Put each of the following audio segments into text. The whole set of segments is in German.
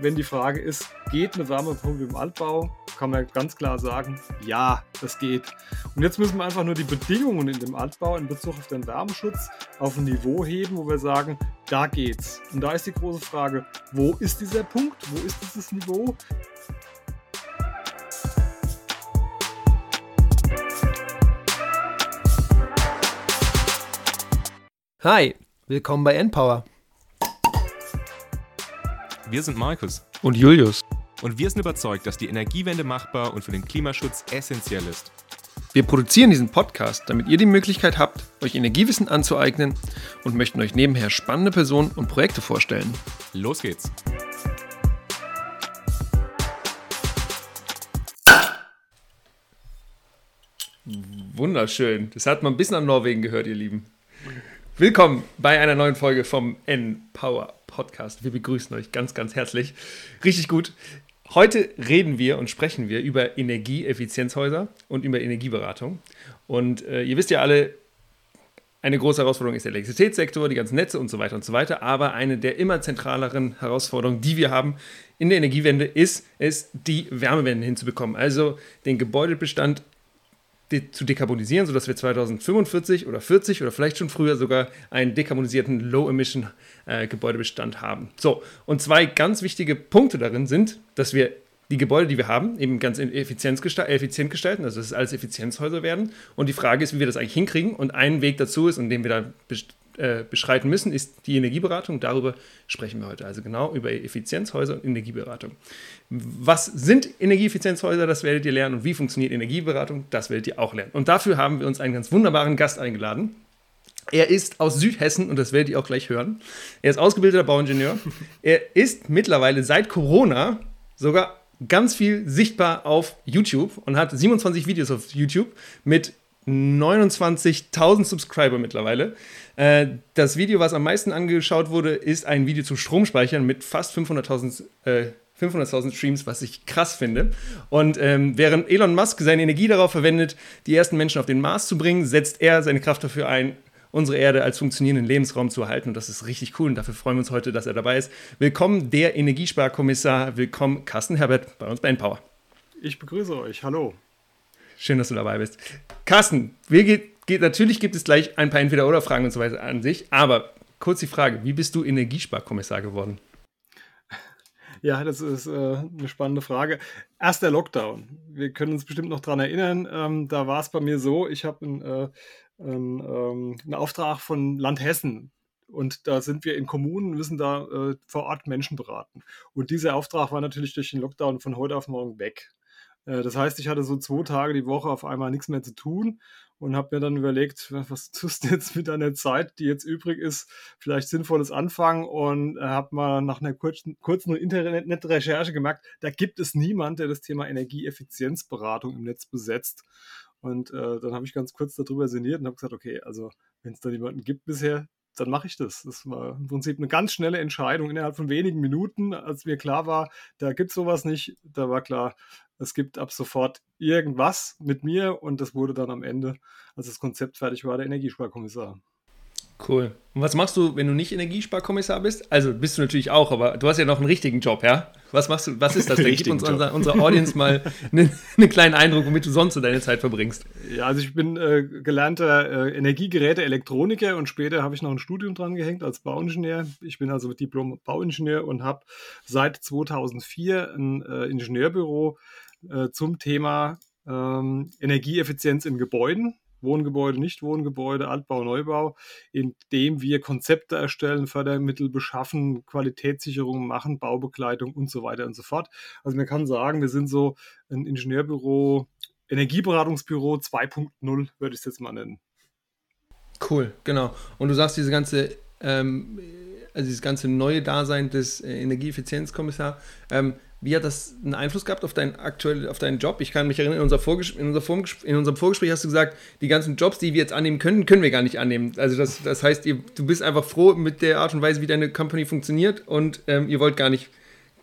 wenn die Frage ist, geht eine Wärmepumpe im Altbau, kann man ganz klar sagen, ja, das geht. Und jetzt müssen wir einfach nur die Bedingungen in dem Altbau in Bezug auf den Wärmeschutz auf ein Niveau heben, wo wir sagen, da geht's. Und da ist die große Frage, wo ist dieser Punkt? Wo ist dieses Niveau? Hi, willkommen bei Npower. Wir sind Markus. Und Julius. Und wir sind überzeugt, dass die Energiewende machbar und für den Klimaschutz essentiell ist. Wir produzieren diesen Podcast, damit ihr die Möglichkeit habt, euch Energiewissen anzueignen und möchten euch nebenher spannende Personen und Projekte vorstellen. Los geht's. Wunderschön. Das hat man ein bisschen an Norwegen gehört, ihr Lieben. Willkommen bei einer neuen Folge vom N-Power Podcast. Wir begrüßen euch ganz, ganz herzlich. Richtig gut. Heute reden wir und sprechen wir über Energieeffizienzhäuser und über Energieberatung. Und äh, ihr wisst ja alle, eine große Herausforderung ist der Elektrizitätssektor, die ganzen Netze und so weiter und so weiter. Aber eine der immer zentraleren Herausforderungen, die wir haben in der Energiewende, ist es, die Wärmewende hinzubekommen. Also den Gebäudebestand de zu dekarbonisieren, sodass wir 2045 oder 40 oder vielleicht schon früher sogar einen dekarbonisierten Low-Emission-Gebäudebestand äh, haben. So, und zwei ganz wichtige Punkte darin sind, dass wir die Gebäude, die wir haben, eben ganz effizient, gestalten, also dass es alles Effizienzhäuser werden. Und die Frage ist, wie wir das eigentlich hinkriegen. Und ein Weg dazu ist, und den wir da äh, beschreiten müssen, ist die Energieberatung. Darüber sprechen wir heute. Also genau über Effizienzhäuser und Energieberatung. Was sind Energieeffizienzhäuser? Das werdet ihr lernen. Und wie funktioniert Energieberatung? Das werdet ihr auch lernen. Und dafür haben wir uns einen ganz wunderbaren Gast eingeladen. Er ist aus Südhessen und das werdet ihr auch gleich hören. Er ist ausgebildeter Bauingenieur. Er ist mittlerweile seit Corona sogar ganz viel sichtbar auf YouTube und hat 27 Videos auf YouTube mit 29.000 Subscriber mittlerweile. Äh, das Video, was am meisten angeschaut wurde, ist ein Video zu Stromspeichern mit fast 500.000 äh, 500.000 Streams, was ich krass finde. Und ähm, während Elon Musk seine Energie darauf verwendet, die ersten Menschen auf den Mars zu bringen, setzt er seine Kraft dafür ein, unsere Erde als funktionierenden Lebensraum zu erhalten. Und das ist richtig cool. Und dafür freuen wir uns heute, dass er dabei ist. Willkommen, der Energiesparkommissar. Willkommen, Carsten Herbert bei uns bei Empower. Ich begrüße euch. Hallo. Schön, dass du dabei bist. Carsten, geht, geht, natürlich gibt es gleich ein paar Entweder-Oder-Fragen und so weiter an sich, aber kurz die Frage: Wie bist du Energiesparkommissar geworden? Ja, das ist äh, eine spannende Frage. Erst der Lockdown. Wir können uns bestimmt noch daran erinnern. Ähm, da war es bei mir so: Ich habe einen, äh, einen, ähm, einen Auftrag von Land Hessen und da sind wir in Kommunen, müssen da äh, vor Ort Menschen beraten. Und dieser Auftrag war natürlich durch den Lockdown von heute auf morgen weg. Äh, das heißt, ich hatte so zwei Tage die Woche auf einmal nichts mehr zu tun und habe mir dann überlegt, was tust du jetzt mit deiner Zeit, die jetzt übrig ist, vielleicht sinnvolles anfangen und äh, habe mal nach einer kurzen, kurzen Internetrecherche gemerkt, da gibt es niemand, der das Thema Energieeffizienzberatung im Netz besetzt. Und äh, dann habe ich ganz kurz darüber sinniert und habe gesagt, okay, also wenn es da niemanden gibt bisher, dann mache ich das. Das war im Prinzip eine ganz schnelle Entscheidung innerhalb von wenigen Minuten, als mir klar war, da gibt es sowas nicht. Da war klar, es gibt ab sofort irgendwas mit mir und das wurde dann am Ende, als das Konzept fertig war, der Energiesparkommissar. Cool. Und was machst du, wenn du nicht Energiesparkommissar bist? Also bist du natürlich auch, aber du hast ja noch einen richtigen Job, ja? Was machst du, was ist das? Gib uns unser, unserer Audience mal einen, einen, kleinen Eindruck, womit du sonst so deine Zeit verbringst. Ja, also ich bin äh, gelernter äh, Energiegeräte-Elektroniker und später habe ich noch ein Studium dran gehängt als Bauingenieur. Ich bin also Diplom-Bauingenieur und habe seit 2004 ein äh, Ingenieurbüro äh, zum Thema ähm, Energieeffizienz in Gebäuden. Wohngebäude, Nicht-Wohngebäude, Altbau, Neubau, indem wir Konzepte erstellen, Fördermittel beschaffen, Qualitätssicherung machen, Baubegleitung und so weiter und so fort. Also man kann sagen, wir sind so ein Ingenieurbüro, Energieberatungsbüro 2.0, würde ich es jetzt mal nennen. Cool, genau. Und du sagst, diese ganze, ähm, also dieses ganze neue Dasein des äh, Energieeffizienzkommissars, ähm, wie hat das einen Einfluss gehabt auf, dein aktuell, auf deinen Job? Ich kann mich erinnern, in, unser in, unser in unserem Vorgespräch hast du gesagt, die ganzen Jobs, die wir jetzt annehmen können, können wir gar nicht annehmen. Also das, das heißt, ihr, du bist einfach froh mit der Art und Weise, wie deine Company funktioniert und ähm, ihr wollt gar nicht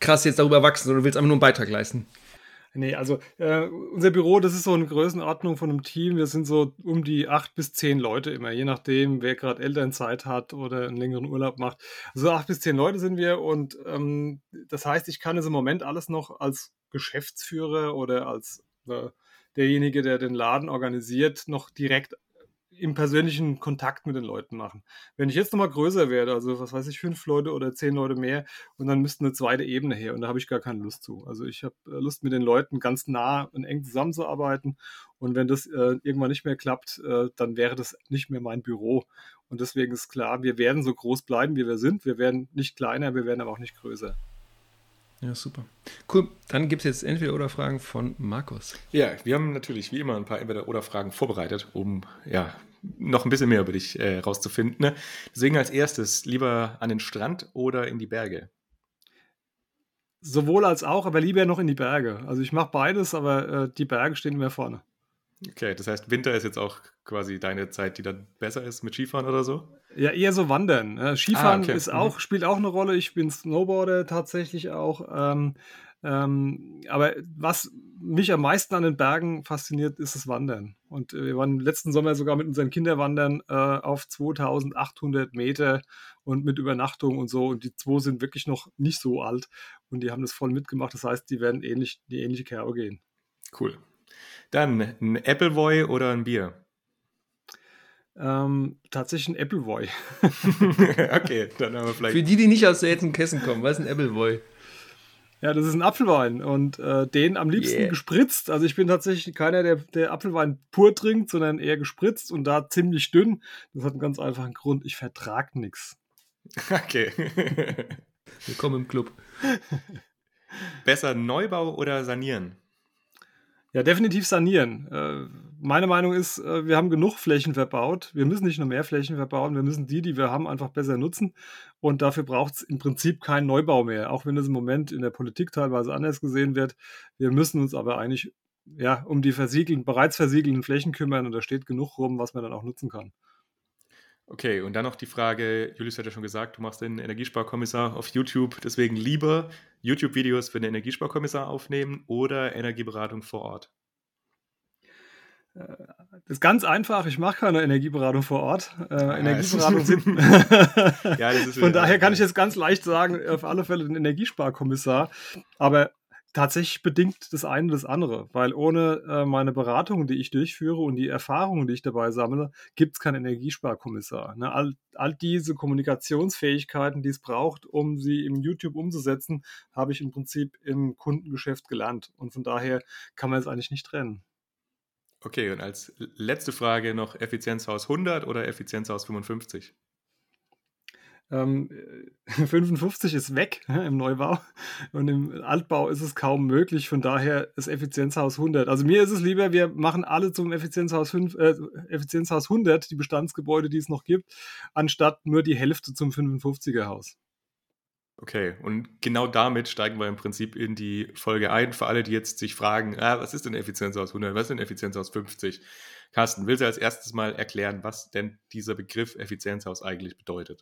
krass jetzt darüber wachsen, sondern willst einfach nur einen Beitrag leisten. Nee, also äh, unser Büro, das ist so eine Größenordnung von einem Team. Wir sind so um die acht bis zehn Leute immer, je nachdem, wer gerade Elternzeit hat oder einen längeren Urlaub macht. Also acht bis zehn Leute sind wir und ähm, das heißt, ich kann es im Moment alles noch als Geschäftsführer oder als äh, derjenige, der den Laden organisiert, noch direkt im persönlichen Kontakt mit den Leuten machen. Wenn ich jetzt nochmal größer werde, also was weiß ich, fünf Leute oder zehn Leute mehr, und dann müsste eine zweite Ebene her und da habe ich gar keine Lust zu. Also ich habe äh, Lust mit den Leuten ganz nah und eng zusammenzuarbeiten und wenn das äh, irgendwann nicht mehr klappt, äh, dann wäre das nicht mehr mein Büro. Und deswegen ist klar, wir werden so groß bleiben, wie wir sind. Wir werden nicht kleiner, wir werden aber auch nicht größer. Ja, super. Cool. Dann gibt es jetzt Entweder-Oder-Fragen von Markus. Ja, wir haben natürlich wie immer ein paar Entweder-Oder-Fragen vorbereitet, um ja, noch ein bisschen mehr über dich äh, rauszufinden. Ne? Deswegen als erstes lieber an den Strand oder in die Berge? Sowohl als auch, aber lieber noch in die Berge. Also ich mache beides, aber äh, die Berge stehen immer vorne. Okay, das heißt, Winter ist jetzt auch quasi deine Zeit, die dann besser ist mit Skifahren oder so? Ja, eher so wandern. Skifahren ah, okay. ist mhm. auch, spielt auch eine Rolle. Ich bin Snowboarder tatsächlich auch. Ähm, ähm, aber was mich am meisten an den Bergen fasziniert, ist das Wandern. Und äh, wir waren letzten Sommer sogar mit unseren Kinderwandern äh, auf 2800 Meter und mit Übernachtung und so. Und die zwei sind wirklich noch nicht so alt und die haben das voll mitgemacht. Das heißt, die werden ähnlich, die ähnliche Kerbe gehen. Cool. Dann ein Appleboy oder ein Bier? Ähm, tatsächlich ein Appleboy. okay, dann haben wir vielleicht. Für die, die nicht aus Seltenkessen kommen, was ist ein Appleboy? Ja, das ist ein Apfelwein und äh, den am liebsten yeah. gespritzt. Also ich bin tatsächlich keiner, der, der Apfelwein pur trinkt, sondern eher gespritzt und da ziemlich dünn. Das hat einen ganz einfachen Grund. Ich vertrag nichts. Okay. Willkommen im Club. Besser Neubau oder sanieren? Ja, definitiv sanieren. Äh, meine Meinung ist, äh, wir haben genug Flächen verbaut. Wir müssen nicht nur mehr Flächen verbauen, wir müssen die, die wir haben, einfach besser nutzen. Und dafür braucht es im Prinzip keinen Neubau mehr, auch wenn es im Moment in der Politik teilweise anders gesehen wird. Wir müssen uns aber eigentlich ja, um die versiegelten, bereits versiegelten Flächen kümmern und da steht genug rum, was man dann auch nutzen kann. Okay, und dann noch die Frage, Julius hat ja schon gesagt, du machst den Energiesparkommissar auf YouTube, deswegen lieber YouTube-Videos für den Energiesparkommissar aufnehmen oder Energieberatung vor Ort? Äh, das ist ganz einfach, ich mache keine Energieberatung vor Ort. Äh, ah, Energieberatung sind. ja, Von daher kann ich jetzt ganz leicht sagen, auf alle Fälle den Energiesparkommissar. Aber tatsächlich bedingt das eine das andere, weil ohne äh, meine Beratungen, die ich durchführe und die Erfahrungen, die ich dabei sammle, gibt es keinen Energiesparkommissar. Ne? All, all diese Kommunikationsfähigkeiten, die es braucht, um sie im YouTube umzusetzen, habe ich im Prinzip im Kundengeschäft gelernt. Und von daher kann man es eigentlich nicht trennen. Okay, und als letzte Frage noch Effizienzhaus 100 oder Effizienzhaus 55? Ähm, 55 ist weg im Neubau und im Altbau ist es kaum möglich. Von daher ist Effizienzhaus 100. Also mir ist es lieber, wir machen alle zum Effizienzhaus, 5, äh, Effizienzhaus 100, die Bestandsgebäude, die es noch gibt, anstatt nur die Hälfte zum 55er Haus. Okay, und genau damit steigen wir im Prinzip in die Folge ein. Für alle, die jetzt sich fragen, ah, was ist denn Effizienzhaus 100, was ist denn Effizienzhaus 50? Carsten, willst du als erstes mal erklären, was denn dieser Begriff Effizienzhaus eigentlich bedeutet?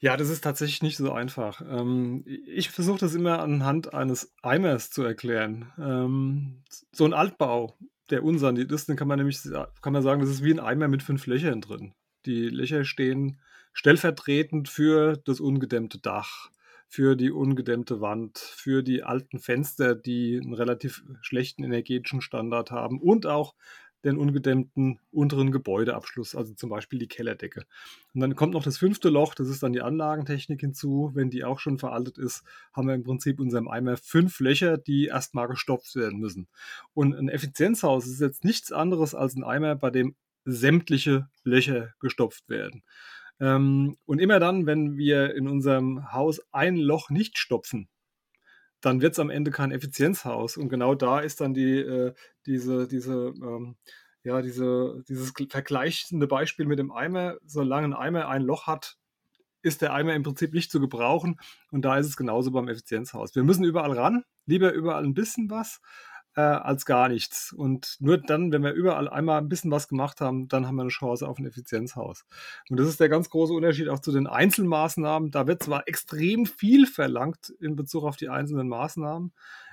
Ja, das ist tatsächlich nicht so einfach. Ähm, ich versuche das immer anhand eines Eimers zu erklären. Ähm, so ein Altbau, der unseren ist, den kann man nämlich kann man sagen, das ist wie ein Eimer mit fünf Löchern drin. Die Löcher stehen stellvertretend für das ungedämmte Dach, für die ungedämmte Wand, für die alten Fenster, die einen relativ schlechten energetischen Standard haben und auch den ungedämmten unteren Gebäudeabschluss, also zum Beispiel die Kellerdecke. Und dann kommt noch das fünfte Loch, das ist dann die Anlagentechnik hinzu. Wenn die auch schon veraltet ist, haben wir im Prinzip in unserem Eimer fünf Löcher, die erstmal gestopft werden müssen. Und ein Effizienzhaus ist jetzt nichts anderes als ein Eimer, bei dem sämtliche Löcher gestopft werden. Ähm, und immer dann, wenn wir in unserem Haus ein Loch nicht stopfen, dann wird es am Ende kein Effizienzhaus. Und genau da ist dann die, äh, diese, diese, ähm, ja, diese, dieses vergleichende Beispiel mit dem Eimer. Solange ein Eimer ein Loch hat, ist der Eimer im Prinzip nicht zu gebrauchen. Und da ist es genauso beim Effizienzhaus. Wir müssen überall ran, lieber überall ein bisschen was. Äh, als gar nichts. Und nur dann, wenn wir überall einmal ein bisschen was gemacht haben, dann haben wir eine Chance auf ein Effizienzhaus. Und das ist der ganz große Unterschied auch zu den Einzelmaßnahmen. Da wird zwar extrem viel verlangt in Bezug auf die einzelnen Maßnahmen,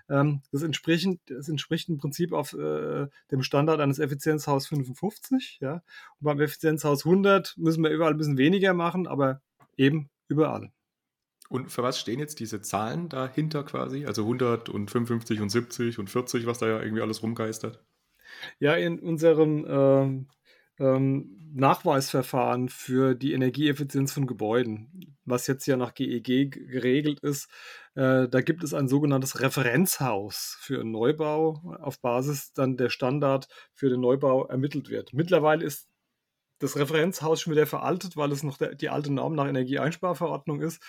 ähm, das, entspricht, das entspricht im Prinzip auf äh, dem Standard eines Effizienzhaus 55. Ja? Und beim Effizienzhaus 100 müssen wir überall ein bisschen weniger machen, aber eben überall. Und für was stehen jetzt diese Zahlen dahinter quasi? Also 100 und 55 und 70 und 40, was da ja irgendwie alles rumgeistert? Ja, in unserem ähm, ähm, Nachweisverfahren für die Energieeffizienz von Gebäuden, was jetzt ja nach GEG e geregelt ist, äh, da gibt es ein sogenanntes Referenzhaus für einen Neubau, auf Basis dann der Standard für den Neubau ermittelt wird. Mittlerweile ist das Referenzhaus schon wieder veraltet, weil es noch der, die alte Norm nach Energieeinsparverordnung ist.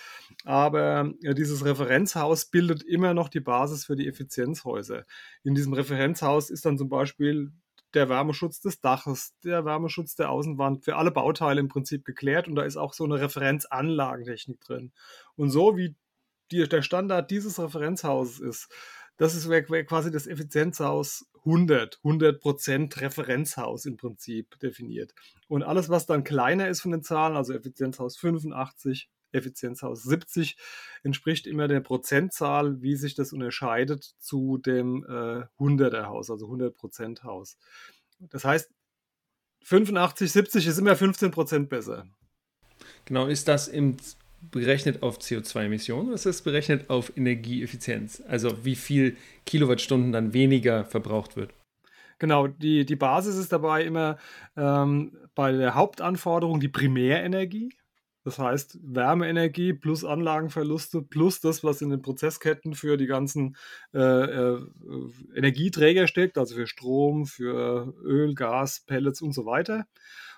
Aber ja, dieses Referenzhaus bildet immer noch die Basis für die Effizienzhäuser. In diesem Referenzhaus ist dann zum Beispiel der Wärmeschutz des Daches, der Wärmeschutz der Außenwand, für alle Bauteile im Prinzip geklärt und da ist auch so eine Referenzanlagentechnik drin. Und so wie die, der Standard dieses Referenzhauses ist, das ist quasi das Effizienzhaus 100, 100% Referenzhaus im Prinzip definiert. Und alles, was dann kleiner ist von den Zahlen, also Effizienzhaus 85, Effizienzhaus 70, entspricht immer der Prozentzahl, wie sich das unterscheidet zu dem äh, 100er Haus, also 100% Haus. Das heißt, 85, 70 ist immer 15% besser. Genau, ist das im berechnet auf CO2-Emissionen oder ist das berechnet auf Energieeffizienz? Also wie viel Kilowattstunden dann weniger verbraucht wird? Genau, die, die Basis ist dabei immer ähm, bei der Hauptanforderung die Primärenergie. Das heißt, Wärmeenergie plus Anlagenverluste plus das, was in den Prozessketten für die ganzen äh, äh, Energieträger steckt, also für Strom, für Öl, Gas, Pellets und so weiter.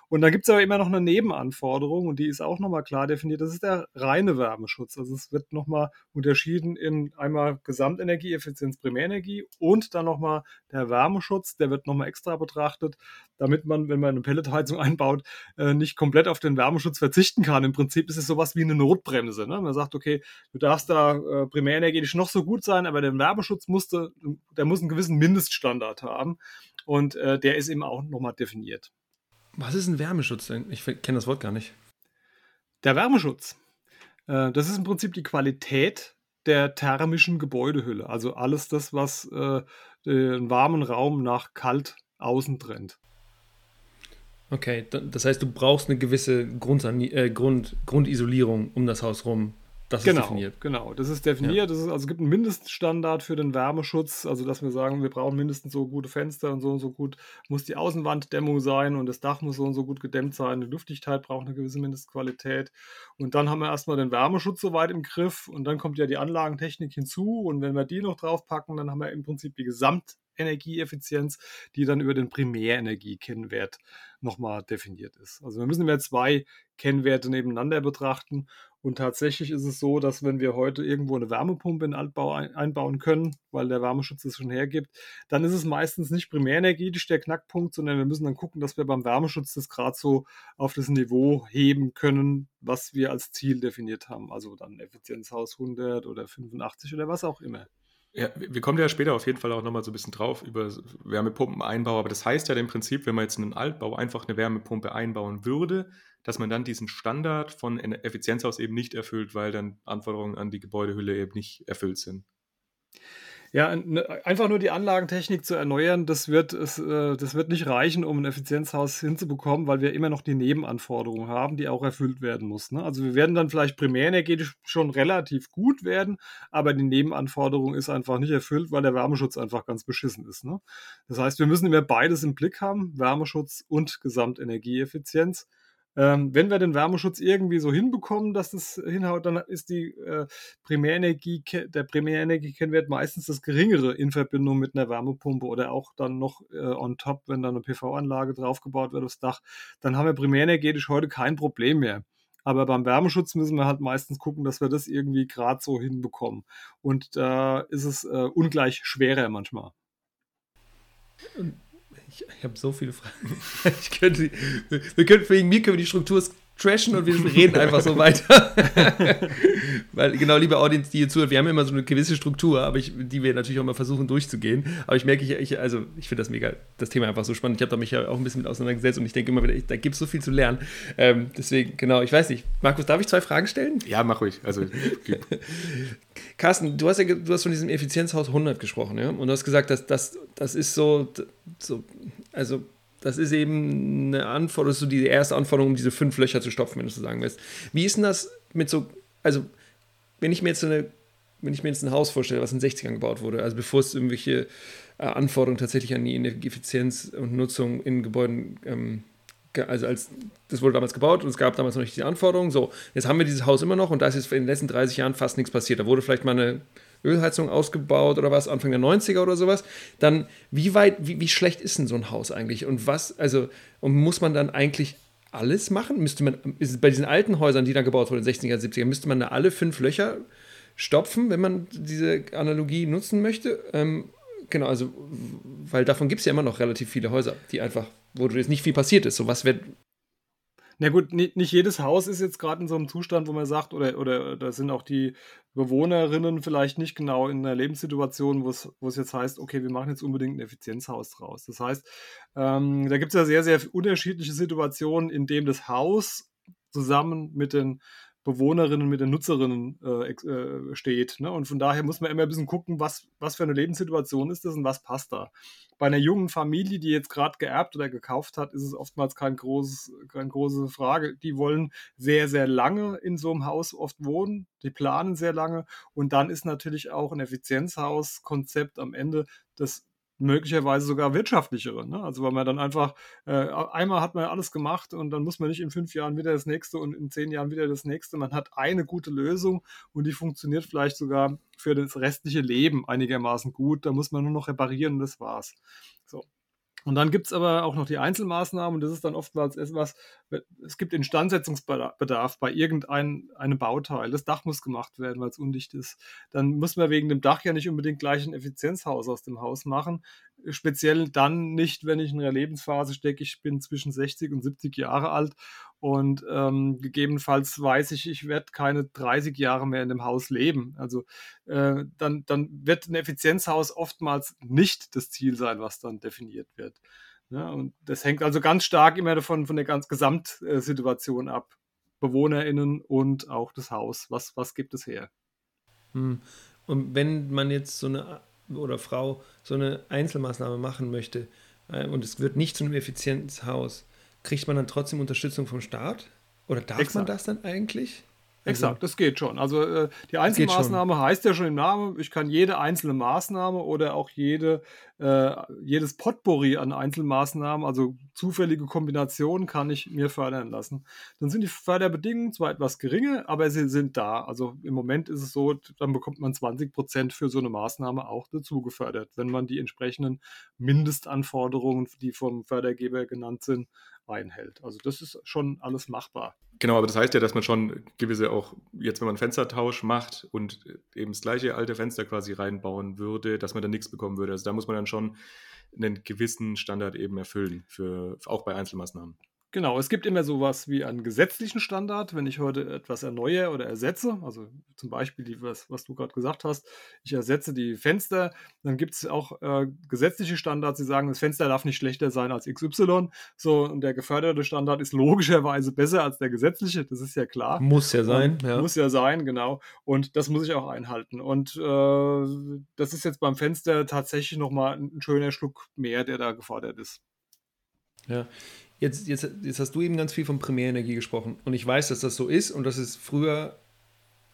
Und dann gibt es aber immer noch eine Nebenanforderung und die ist auch nochmal klar definiert. Das ist der reine Wärmeschutz. Also es wird nochmal unterschieden in einmal Gesamtenergieeffizienz, Primärenergie und dann nochmal der Wärmeschutz. Der wird nochmal extra betrachtet, damit man, wenn man eine Pelletheizung einbaut, äh, nicht komplett auf den Wärmeschutz verzichten kann. Im Prinzip ist es sowas wie eine Notbremse. Ne? Man sagt, okay, du darfst da äh, primärenergetisch noch so gut sein, aber der Wärmeschutz musste, der muss einen gewissen Mindeststandard haben. Und äh, der ist eben auch nochmal definiert. Was ist ein Wärmeschutz denn? Ich kenne das Wort gar nicht. Der Wärmeschutz. Äh, das ist im Prinzip die Qualität der thermischen Gebäudehülle. Also alles das, was äh, den warmen Raum nach kalt außen trennt. Okay, das heißt, du brauchst eine gewisse äh, Grund, Grundisolierung um das Haus rum, das genau, ist definiert. Genau, das ist definiert. Ja. Das ist, also es gibt einen Mindeststandard für den Wärmeschutz, also dass wir sagen, wir brauchen mindestens so gute Fenster und so und so gut muss die Außenwanddämmung sein und das Dach muss so und so gut gedämmt sein. Die Luftdichtheit braucht eine gewisse Mindestqualität. Und dann haben wir erstmal den Wärmeschutz soweit im Griff und dann kommt ja die Anlagentechnik hinzu und wenn wir die noch draufpacken, dann haben wir im Prinzip die Gesamtenergieeffizienz, die dann über den Primärenergiekennwert nochmal definiert ist. Also wir müssen immer zwei Kennwerte nebeneinander betrachten und tatsächlich ist es so, dass wenn wir heute irgendwo eine Wärmepumpe in Altbau einbauen können, weil der Wärmeschutz es schon hergibt, dann ist es meistens nicht primärenergetisch der Knackpunkt, sondern wir müssen dann gucken, dass wir beim Wärmeschutz das gerade so auf das Niveau heben können, was wir als Ziel definiert haben. Also dann Effizienzhaus 100 oder 85 oder was auch immer. Ja, wir kommen ja später auf jeden Fall auch nochmal so ein bisschen drauf über Wärmepumpeneinbau, aber das heißt ja im Prinzip, wenn man jetzt in einen Altbau einfach eine Wärmepumpe einbauen würde, dass man dann diesen Standard von Effizienzhaus eben nicht erfüllt, weil dann Anforderungen an die Gebäudehülle eben nicht erfüllt sind. Ja, ne, einfach nur die Anlagentechnik zu erneuern, das wird, es, äh, das wird nicht reichen, um ein Effizienzhaus hinzubekommen, weil wir immer noch die Nebenanforderungen haben, die auch erfüllt werden muss. Ne? Also wir werden dann vielleicht primärenergetisch schon relativ gut werden, aber die Nebenanforderung ist einfach nicht erfüllt, weil der Wärmeschutz einfach ganz beschissen ist. Ne? Das heißt, wir müssen immer beides im Blick haben, Wärmeschutz und Gesamtenergieeffizienz. Ähm, wenn wir den Wärmeschutz irgendwie so hinbekommen, dass das hinhaut, dann ist die äh, Primärenergie, der Primärenergiekennwert meistens das geringere in Verbindung mit einer Wärmepumpe oder auch dann noch äh, on top, wenn da eine PV-Anlage draufgebaut wird aufs Dach, dann haben wir primärenergetisch heute kein Problem mehr. Aber beim Wärmeschutz müssen wir halt meistens gucken, dass wir das irgendwie gerade so hinbekommen. Und da ist es äh, ungleich schwerer manchmal. Ich, ich habe so viele Fragen. Ich könnte, wir können, wegen mir können wir die Struktur trashen und wir reden einfach so weiter. Weil, genau, liebe Audience, die hier zuhört, wir haben immer so eine gewisse Struktur, aber ich, die wir natürlich auch mal versuchen durchzugehen. Aber ich merke, ich, ich also ich finde das mega, das Thema einfach so spannend. Ich habe da mich ja auch ein bisschen mit auseinandergesetzt und ich denke immer wieder, ich, da gibt es so viel zu lernen. Ähm, deswegen, genau, ich weiß nicht. Markus, darf ich zwei Fragen stellen? Ja, mach ruhig. Also, okay. Carsten, du hast ja du hast von diesem Effizienzhaus 100 gesprochen, ja? Und du hast gesagt, dass das, das ist so, so also das ist eben eine Anforderung, so die erste Anforderung, um diese fünf Löcher zu stopfen, wenn du so sagen willst. Wie ist denn das mit so, also wenn ich mir jetzt so eine, wenn ich mir jetzt ein Haus vorstelle, was in den 60ern gebaut wurde, also bevor es irgendwelche äh, Anforderungen tatsächlich an die Energieeffizienz und Nutzung in Gebäuden, ähm, also als das wurde damals gebaut und es gab damals noch nicht die Anforderungen. So, jetzt haben wir dieses Haus immer noch und da ist jetzt in den letzten 30 Jahren fast nichts passiert. Da wurde vielleicht mal eine Ölheizung ausgebaut oder was, Anfang der 90er oder sowas, dann wie weit, wie, wie schlecht ist denn so ein Haus eigentlich? Und was, also, und muss man dann eigentlich alles machen? Müsste man, bei diesen alten Häusern, die dann gebaut wurden in den 60er, 70er, müsste man da alle fünf Löcher stopfen, wenn man diese Analogie nutzen möchte? Ähm, genau, also, weil davon gibt es ja immer noch relativ viele Häuser, die einfach, wo jetzt nicht viel passiert ist. So was wird, na gut, nicht, jedes Haus ist jetzt gerade in so einem Zustand, wo man sagt, oder, oder da sind auch die Bewohnerinnen vielleicht nicht genau in einer Lebenssituation, wo es, wo es jetzt heißt, okay, wir machen jetzt unbedingt ein Effizienzhaus draus. Das heißt, ähm, da gibt es ja sehr, sehr unterschiedliche Situationen, in denen das Haus zusammen mit den Bewohnerinnen, mit den Nutzerinnen äh, äh, steht. Ne? Und von daher muss man immer ein bisschen gucken, was, was für eine Lebenssituation ist das und was passt da. Bei einer jungen Familie, die jetzt gerade geerbt oder gekauft hat, ist es oftmals kein großes, keine große Frage. Die wollen sehr, sehr lange in so einem Haus oft wohnen. Die planen sehr lange. Und dann ist natürlich auch ein Effizienzhaus-Konzept am Ende das möglicherweise sogar wirtschaftlichere. Ne? Also weil man dann einfach, äh, einmal hat man alles gemacht und dann muss man nicht in fünf Jahren wieder das nächste und in zehn Jahren wieder das nächste. Man hat eine gute Lösung und die funktioniert vielleicht sogar für das restliche Leben einigermaßen gut. Da muss man nur noch reparieren und das war's. So. Und dann gibt es aber auch noch die Einzelmaßnahmen und das ist dann oftmals etwas, es gibt Instandsetzungsbedarf bei irgendeinem Bauteil. Das Dach muss gemacht werden, weil es undicht ist. Dann muss man wegen dem Dach ja nicht unbedingt gleich ein Effizienzhaus aus dem Haus machen. Speziell dann nicht, wenn ich in einer Lebensphase stecke, ich bin zwischen 60 und 70 Jahre alt und ähm, gegebenenfalls weiß ich, ich werde keine 30 Jahre mehr in dem Haus leben. Also äh, dann, dann wird ein Effizienzhaus oftmals nicht das Ziel sein, was dann definiert wird. Ja, und das hängt also ganz stark immer davon von der ganz Gesamtsituation ab. BewohnerInnen und auch das Haus. Was, was gibt es her? Hm. Und wenn man jetzt so eine oder Frau so eine Einzelmaßnahme machen möchte äh, und es wird nicht zu einem Effizienzhaus, kriegt man dann trotzdem Unterstützung vom Staat? Oder darf Exakt. man das dann eigentlich? Exakt, also, das geht schon. Also äh, die Einzelmaßnahme heißt ja schon im Namen, ich kann jede einzelne Maßnahme oder auch jede, äh, jedes Potpourri an Einzelmaßnahmen, also zufällige Kombinationen, kann ich mir fördern lassen. Dann sind die Förderbedingungen zwar etwas geringer, aber sie sind da. Also im Moment ist es so, dann bekommt man 20 Prozent für so eine Maßnahme auch dazu gefördert, wenn man die entsprechenden Mindestanforderungen, die vom Fördergeber genannt sind, einhält. Also das ist schon alles machbar. Genau, aber das heißt ja, dass man schon gewisse auch, jetzt wenn man Fenstertausch macht und eben das gleiche alte Fenster quasi reinbauen würde, dass man dann nichts bekommen würde. Also da muss man dann schon einen gewissen Standard eben erfüllen, für, auch bei Einzelmaßnahmen. Genau, es gibt immer sowas wie einen gesetzlichen Standard, wenn ich heute etwas erneuere oder ersetze. Also zum Beispiel, die, was, was du gerade gesagt hast, ich ersetze die Fenster, dann gibt es auch äh, gesetzliche Standards, die sagen, das Fenster darf nicht schlechter sein als XY. So, und der geförderte Standard ist logischerweise besser als der gesetzliche, das ist ja klar. Muss ja sein, und, ja. Muss ja sein, genau. Und das muss ich auch einhalten. Und äh, das ist jetzt beim Fenster tatsächlich nochmal ein schöner Schluck mehr, der da gefordert ist. Ja, jetzt, jetzt, jetzt hast du eben ganz viel von Primärenergie gesprochen. Und ich weiß, dass das so ist und dass es früher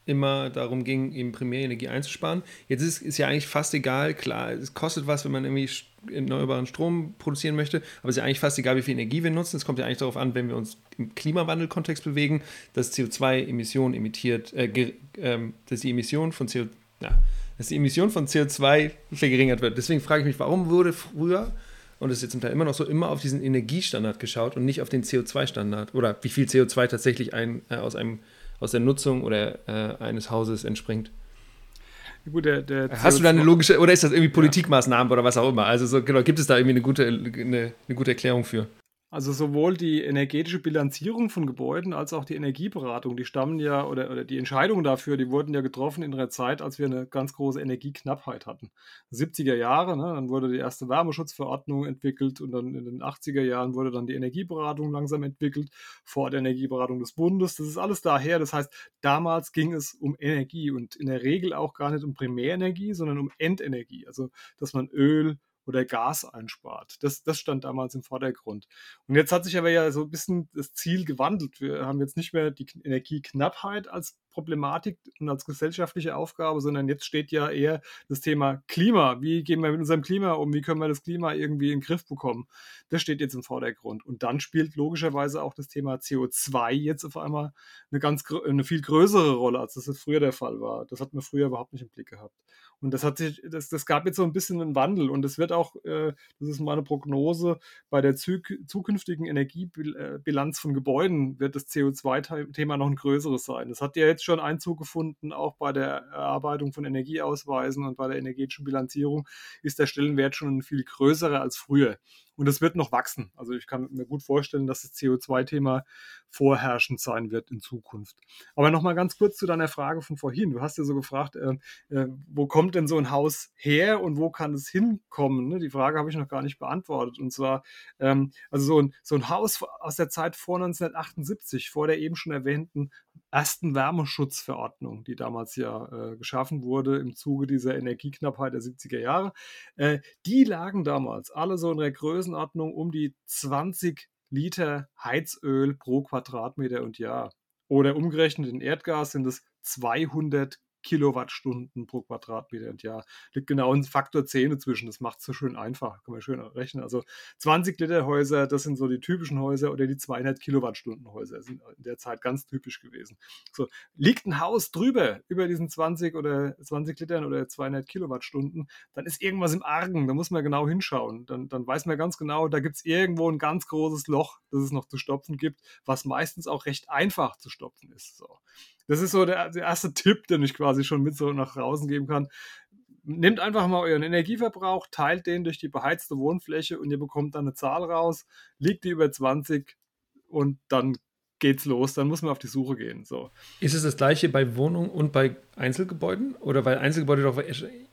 immer darum ging, eben Primärenergie einzusparen. Jetzt ist, ist ja eigentlich fast egal, klar, es kostet was, wenn man irgendwie erneuerbaren Strom produzieren möchte, aber es ist ja eigentlich fast egal, wie viel Energie wir nutzen. Es kommt ja eigentlich darauf an, wenn wir uns im Klimawandelkontext bewegen, dass CO2-Emissionen emittiert, äh, äh, dass die Emission von CO, ja, dass die Emission von CO2 verringert wird. Deswegen frage ich mich, warum wurde früher und es ist jetzt zum Teil immer noch so, immer auf diesen Energiestandard geschaut und nicht auf den CO2-Standard oder wie viel CO2 tatsächlich ein, äh, aus, einem, aus der Nutzung oder äh, eines Hauses entspringt. Gut, der, der Hast du da eine logische, oder ist das irgendwie Politikmaßnahmen ja. oder was auch immer? Also so, genau, gibt es da irgendwie eine gute, eine, eine gute Erklärung für? Also sowohl die energetische Bilanzierung von Gebäuden als auch die Energieberatung, die stammen ja, oder, oder die Entscheidungen dafür, die wurden ja getroffen in einer Zeit, als wir eine ganz große Energieknappheit hatten. 70er Jahre, ne, dann wurde die erste Wärmeschutzverordnung entwickelt und dann in den 80er Jahren wurde dann die Energieberatung langsam entwickelt, vor der Energieberatung des Bundes. Das ist alles daher. Das heißt, damals ging es um Energie und in der Regel auch gar nicht um Primärenergie, sondern um Endenergie. Also, dass man Öl, oder Gas einspart. Das, das stand damals im Vordergrund. Und jetzt hat sich aber ja so ein bisschen das Ziel gewandelt. Wir haben jetzt nicht mehr die Energieknappheit als Problematik und als gesellschaftliche Aufgabe, sondern jetzt steht ja eher das Thema Klima. Wie gehen wir mit unserem Klima um? Wie können wir das Klima irgendwie in den Griff bekommen? Das steht jetzt im Vordergrund. Und dann spielt logischerweise auch das Thema CO2 jetzt auf einmal eine ganz eine viel größere Rolle, als das früher der Fall war. Das hat man früher überhaupt nicht im Blick gehabt. Und das hat sich, das, das gab jetzt so ein bisschen einen Wandel und es wird auch, äh, das ist meine Prognose, bei der zukünftigen Energiebilanz von Gebäuden wird das CO2-Thema noch ein größeres sein. Das hat ja jetzt schon Einzug gefunden, auch bei der Erarbeitung von Energieausweisen und bei der energetischen Bilanzierung ist der Stellenwert schon viel größerer als früher. Und es wird noch wachsen. Also ich kann mir gut vorstellen, dass das CO2-Thema vorherrschend sein wird in Zukunft. Aber nochmal ganz kurz zu deiner Frage von vorhin. Du hast ja so gefragt, äh, äh, wo kommt denn so ein Haus her und wo kann es hinkommen? Ne? Die Frage habe ich noch gar nicht beantwortet. Und zwar, ähm, also so ein, so ein Haus aus der Zeit vor 1978, vor der eben schon erwähnten ersten Wärmeschutzverordnung, die damals ja äh, geschaffen wurde im Zuge dieser Energieknappheit der 70er Jahre, äh, die lagen damals alle so in der Größenordnung um die 20 Liter Heizöl pro Quadratmeter und Jahr. Oder umgerechnet in Erdgas sind es 200 Kilowattstunden pro Quadratmeter und Jahr. Liegt genau ein Faktor 10 dazwischen. Das macht es so schön einfach. Kann man schön rechnen. Also 20 Liter Häuser, das sind so die typischen Häuser oder die 200 Kilowattstunden Häuser sind in der Zeit ganz typisch gewesen. So, liegt ein Haus drüber, über diesen 20 oder 20 Litern oder 200 Kilowattstunden, dann ist irgendwas im Argen. Da muss man genau hinschauen. Dann, dann weiß man ganz genau, da gibt es irgendwo ein ganz großes Loch, das es noch zu stopfen gibt, was meistens auch recht einfach zu stopfen ist. So. Das ist so der, der erste Tipp, den ich quasi schon mit so nach draußen geben kann. Nehmt einfach mal euren Energieverbrauch, teilt den durch die beheizte Wohnfläche und ihr bekommt dann eine Zahl raus. Liegt die über 20 und dann geht's los, dann muss man auf die Suche gehen. So. Ist es das gleiche bei Wohnungen und bei Einzelgebäuden? Oder weil Einzelgebäude doch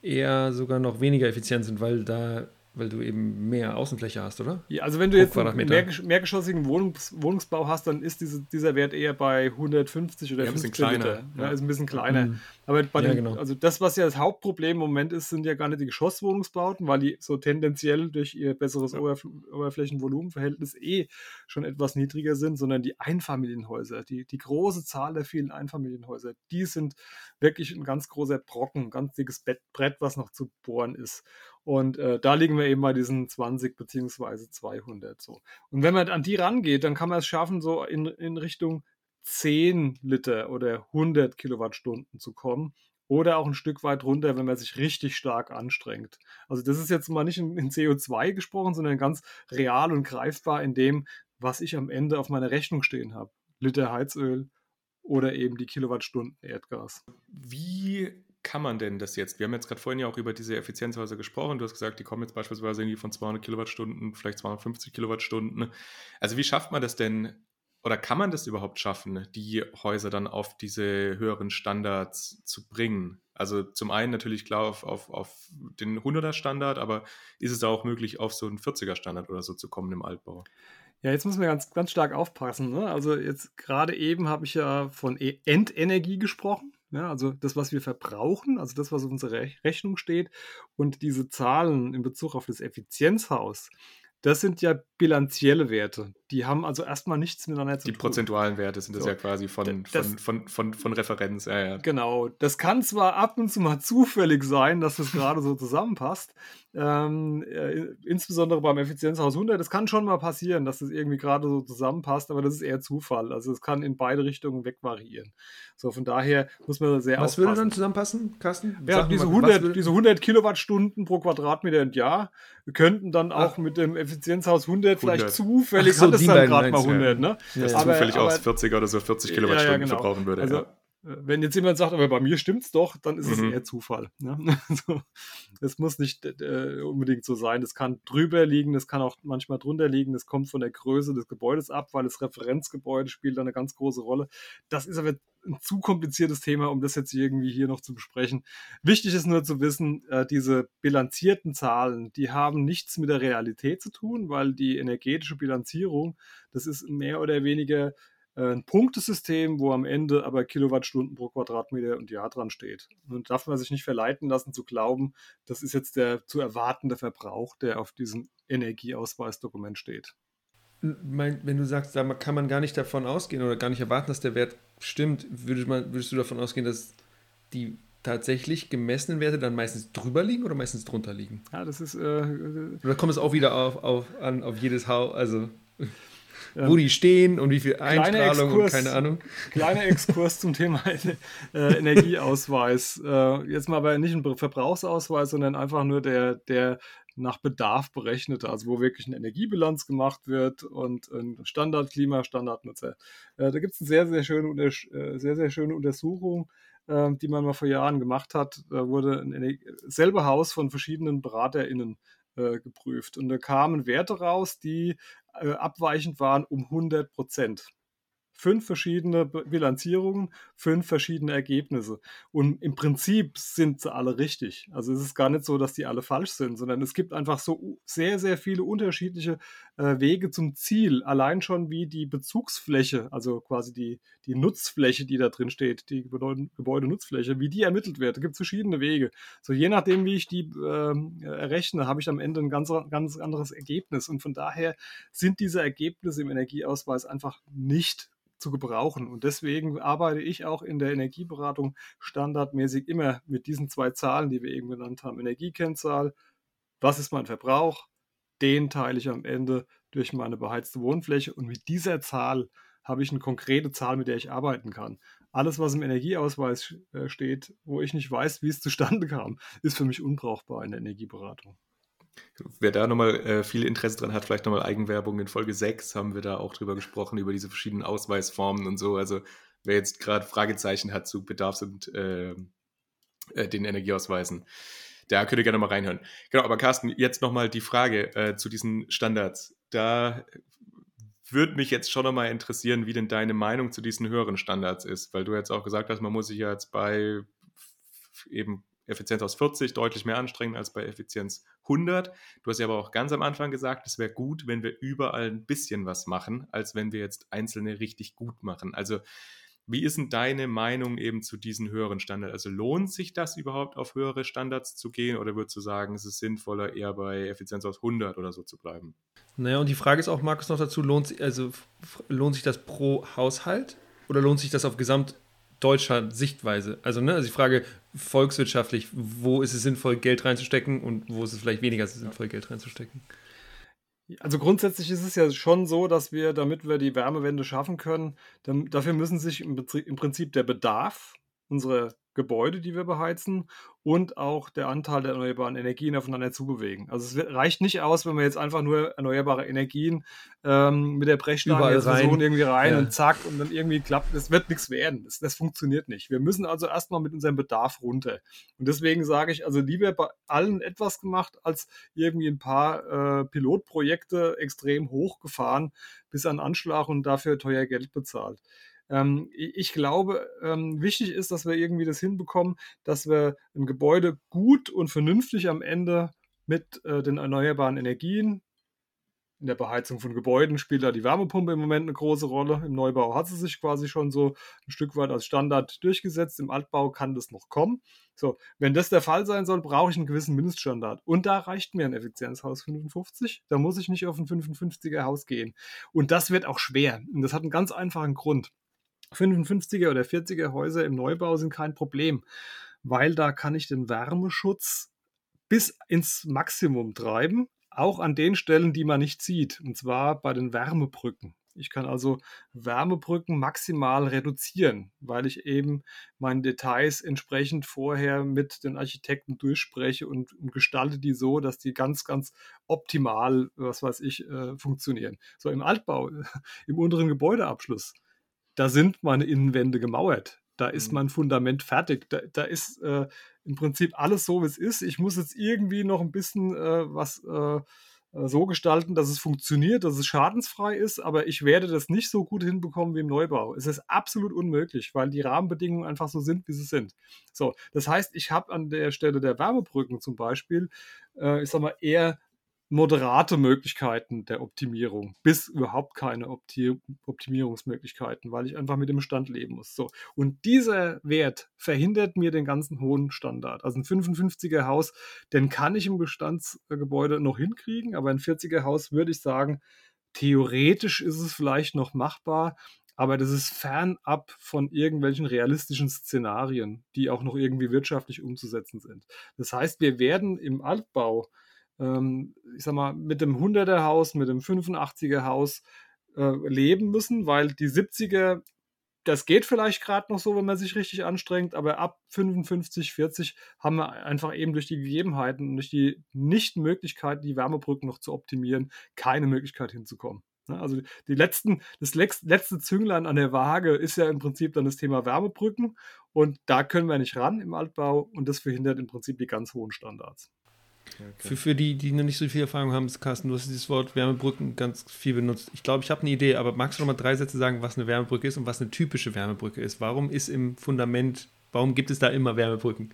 eher sogar noch weniger effizient sind, weil da weil du eben mehr Außenfläche hast, oder? Ja, also wenn du jetzt einen mehr, mehrgeschossigen Wohnungs, Wohnungsbau hast, dann ist diese, dieser Wert eher bei 150 oder ja, 50 Liter. Ja. ja. ist ein bisschen kleiner. Mhm. Aber bei ja, den, genau. also das, was ja das Hauptproblem im Moment ist, sind ja gar nicht die Geschosswohnungsbauten, weil die so tendenziell durch ihr besseres Oberf Oberflächenvolumenverhältnis eh schon etwas niedriger sind, sondern die Einfamilienhäuser, die, die große Zahl der vielen Einfamilienhäuser, die sind wirklich ein ganz großer Brocken, ein ganz dickes Bett, Brett, was noch zu bohren ist. Und äh, da liegen wir eben bei diesen 20 beziehungsweise 200 so. Und wenn man an die rangeht, dann kann man es schaffen, so in, in Richtung 10 Liter oder 100 Kilowattstunden zu kommen. Oder auch ein Stück weit runter, wenn man sich richtig stark anstrengt. Also das ist jetzt mal nicht in, in CO2 gesprochen, sondern ganz real und greifbar in dem, was ich am Ende auf meiner Rechnung stehen habe. Liter Heizöl oder eben die Kilowattstunden Erdgas. Wie kann man denn das jetzt? Wir haben jetzt gerade vorhin ja auch über diese Effizienzhäuser gesprochen. Du hast gesagt, die kommen jetzt beispielsweise irgendwie von 200 Kilowattstunden, vielleicht 250 Kilowattstunden. Also wie schafft man das denn oder kann man das überhaupt schaffen, die Häuser dann auf diese höheren Standards zu bringen? Also zum einen natürlich klar auf, auf, auf den 100er Standard, aber ist es auch möglich, auf so einen 40er Standard oder so zu kommen im Altbau? Ja, jetzt müssen wir ganz, ganz stark aufpassen. Ne? Also jetzt gerade eben habe ich ja von e-, Endenergie gesprochen. Ja, also das, was wir verbrauchen, also das, was auf unserer Rechnung steht und diese Zahlen in Bezug auf das Effizienzhaus, das sind ja bilanzielle Werte. Die haben also erstmal nichts miteinander zu die tun. Die prozentualen Werte sind das so. ja quasi von, das, von, von, von, von, Referenz. Ja, ja. Genau. Das kann zwar ab und zu mal zufällig sein, dass das gerade so zusammenpasst. Ähm, äh, insbesondere beim Effizienzhaus 100. Das kann schon mal passieren, dass das irgendwie gerade so zusammenpasst, aber das ist eher Zufall. Also es kann in beide Richtungen wegvariieren. So, von daher muss man sehr Was aufpassen. würde dann zusammenpassen, Carsten? Ja, diese, mal, 100, diese 100 Kilowattstunden pro Quadratmeter im Jahr könnten dann auch Ach. mit dem Effizienzhaus 100, 100. vielleicht zufällig, so, hat es dann gerade mal 100, ne? Ja, ja. Aber, zufällig aber, auch 40er oder so 40 Kilowattstunden ja, genau. verbrauchen würde. Also, wenn jetzt jemand sagt, aber bei mir stimmt's doch, dann ist mhm. es eher Zufall. Ne? Also, es muss nicht äh, unbedingt so sein. Es kann drüber liegen, es kann auch manchmal drunter liegen. Es kommt von der Größe des Gebäudes ab, weil das Referenzgebäude spielt da eine ganz große Rolle. Das ist aber ein zu kompliziertes Thema, um das jetzt irgendwie hier noch zu besprechen. Wichtig ist nur zu wissen, äh, diese bilanzierten Zahlen, die haben nichts mit der Realität zu tun, weil die energetische Bilanzierung, das ist mehr oder weniger äh, ein Punktesystem, wo am Ende aber Kilowattstunden pro Quadratmeter und Jahr dran steht. Und darf man sich nicht verleiten lassen zu glauben, das ist jetzt der zu erwartende Verbrauch, der auf diesem Energieausweisdokument steht. Wenn du sagst, da kann man gar nicht davon ausgehen oder gar nicht erwarten, dass der Wert stimmt, würdest, man, würdest du davon ausgehen, dass die tatsächlich gemessenen Werte dann meistens drüber liegen oder meistens drunter liegen? Ja, das ist. Äh, oder kommt es auch wieder auf, auf, an, auf jedes Haus? Also wo die stehen und wie viel Einstrahlung Exkurs, und keine Ahnung. Kleiner Exkurs zum Thema äh, Energieausweis. Äh, jetzt mal aber nicht ein Verbrauchsausweis, sondern einfach nur der, der nach Bedarf berechnete, also wo wirklich eine Energiebilanz gemacht wird und ein Standardklima, Standardnutzer. Äh, da gibt es eine sehr, sehr schöne, äh, sehr, sehr schöne Untersuchung, äh, die man mal vor Jahren gemacht hat. Da wurde ein selbe Haus von verschiedenen BeraterInnen äh, geprüft. Und da kamen Werte raus, die abweichend waren um 100 Prozent fünf verschiedene Bilanzierungen, fünf verschiedene Ergebnisse. Und im Prinzip sind sie alle richtig. Also es ist gar nicht so, dass die alle falsch sind, sondern es gibt einfach so sehr, sehr viele unterschiedliche äh, Wege zum Ziel. Allein schon wie die Bezugsfläche, also quasi die, die Nutzfläche, die da drin steht, die Gebäudenutzfläche, wie die ermittelt wird. Da gibt es verschiedene Wege. So je nachdem, wie ich die äh, errechne, habe ich am Ende ein ganz, ganz anderes Ergebnis. Und von daher sind diese Ergebnisse im Energieausweis einfach nicht zu gebrauchen. Und deswegen arbeite ich auch in der Energieberatung standardmäßig immer mit diesen zwei Zahlen, die wir eben genannt haben. Energiekennzahl, was ist mein Verbrauch? Den teile ich am Ende durch meine beheizte Wohnfläche und mit dieser Zahl habe ich eine konkrete Zahl, mit der ich arbeiten kann. Alles, was im Energieausweis äh, steht, wo ich nicht weiß, wie es zustande kam, ist für mich unbrauchbar in der Energieberatung. Wer da nochmal äh, viel Interesse dran hat, vielleicht nochmal Eigenwerbung. In Folge 6 haben wir da auch drüber gesprochen, über diese verschiedenen Ausweisformen und so. Also wer jetzt gerade Fragezeichen hat zu Bedarfs- und äh, äh, den Energieausweisen, da könnt ihr gerne mal reinhören. Genau, aber Carsten, jetzt nochmal die Frage äh, zu diesen Standards. Da würde mich jetzt schon nochmal interessieren, wie denn deine Meinung zu diesen höheren Standards ist, weil du jetzt auch gesagt hast, man muss sich ja jetzt bei eben Effizienz aus 40 deutlich mehr anstrengen als bei Effizienz 100. Du hast ja aber auch ganz am Anfang gesagt, es wäre gut, wenn wir überall ein bisschen was machen, als wenn wir jetzt einzelne richtig gut machen. Also wie ist denn deine Meinung eben zu diesen höheren Standards? Also lohnt sich das überhaupt auf höhere Standards zu gehen oder würdest du sagen, es ist sinnvoller, eher bei Effizienz aus 100 oder so zu bleiben? Naja, und die Frage ist auch, Markus, noch dazu, lohnt, also, lohnt sich das pro Haushalt oder lohnt sich das auf Gesamt deutscher Sichtweise. Also, ne, also ich frage volkswirtschaftlich, wo ist es sinnvoll, Geld reinzustecken und wo ist es vielleicht weniger sinnvoll, Geld reinzustecken? Also grundsätzlich ist es ja schon so, dass wir, damit wir die Wärmewende schaffen können, dann, dafür müssen sich im, im Prinzip der Bedarf unserer Gebäude, die wir beheizen und auch der Anteil der erneuerbaren Energien aufeinander zubewegen. Also es reicht nicht aus, wenn wir jetzt einfach nur erneuerbare Energien ähm, mit der Brechstange versuchen irgendwie rein ja. und zack und dann irgendwie klappt. Das wird nichts werden. Das, das funktioniert nicht. Wir müssen also erstmal mit unserem Bedarf runter. Und deswegen sage ich also lieber bei allen etwas gemacht, als irgendwie ein paar äh, Pilotprojekte extrem hochgefahren bis an Anschlag und dafür teuer Geld bezahlt. Ähm, ich glaube, ähm, wichtig ist, dass wir irgendwie das hinbekommen, dass wir ein Gebäude gut und vernünftig am Ende mit äh, den erneuerbaren Energien, in der Beheizung von Gebäuden spielt da die Wärmepumpe im Moment eine große Rolle. Im Neubau hat sie sich quasi schon so ein Stück weit als Standard durchgesetzt. Im Altbau kann das noch kommen. So, wenn das der Fall sein soll, brauche ich einen gewissen Mindeststandard. Und da reicht mir ein Effizienzhaus 55. Da muss ich nicht auf ein 55er Haus gehen. Und das wird auch schwer. Und das hat einen ganz einfachen Grund. 55er oder 40er Häuser im Neubau sind kein Problem, weil da kann ich den Wärmeschutz bis ins Maximum treiben, auch an den Stellen, die man nicht sieht, und zwar bei den Wärmebrücken. Ich kann also Wärmebrücken maximal reduzieren, weil ich eben meine Details entsprechend vorher mit den Architekten durchspreche und, gestalte die so, dass die ganz, ganz optimal, was weiß ich, äh, funktionieren. So im Altbau, im unteren Gebäudeabschluss, da sind meine Innenwände gemauert. Da ist mhm. mein Fundament fertig. Da, da ist äh, im Prinzip alles so, wie es ist. Ich muss jetzt irgendwie noch ein bisschen äh, was äh, äh, so gestalten, dass es funktioniert, dass es schadensfrei ist, aber ich werde das nicht so gut hinbekommen wie im Neubau. Es ist absolut unmöglich, weil die Rahmenbedingungen einfach so sind, wie sie sind. So, das heißt, ich habe an der Stelle der Wärmebrücken zum Beispiel, äh, ich sag mal, eher moderate Möglichkeiten der Optimierung, bis überhaupt keine Opti Optimierungsmöglichkeiten, weil ich einfach mit dem Bestand leben muss. So. Und dieser Wert verhindert mir den ganzen hohen Standard. Also ein 55er Haus, den kann ich im Bestandsgebäude noch hinkriegen, aber ein 40er Haus würde ich sagen, theoretisch ist es vielleicht noch machbar, aber das ist fernab von irgendwelchen realistischen Szenarien, die auch noch irgendwie wirtschaftlich umzusetzen sind. Das heißt, wir werden im Altbau ähm, ich sag mal, mit dem 100er Haus, mit dem 85er Haus äh, leben müssen, weil die 70er, das geht vielleicht gerade noch so, wenn man sich richtig anstrengt, aber ab 55, 40 haben wir einfach eben durch die Gegebenheiten und durch die Nichtmöglichkeit, die Wärmebrücken noch zu optimieren, keine Möglichkeit hinzukommen. Ne? Also die letzten, das letzte Zünglein an der Waage ist ja im Prinzip dann das Thema Wärmebrücken und da können wir nicht ran im Altbau und das verhindert im Prinzip die ganz hohen Standards. Okay. Für, für die, die noch nicht so viel Erfahrung haben, Carsten, du hast dieses Wort Wärmebrücken ganz viel benutzt. Ich glaube, ich habe eine Idee, aber magst du noch mal drei Sätze sagen, was eine Wärmebrücke ist und was eine typische Wärmebrücke ist? Warum ist im Fundament, warum gibt es da immer Wärmebrücken?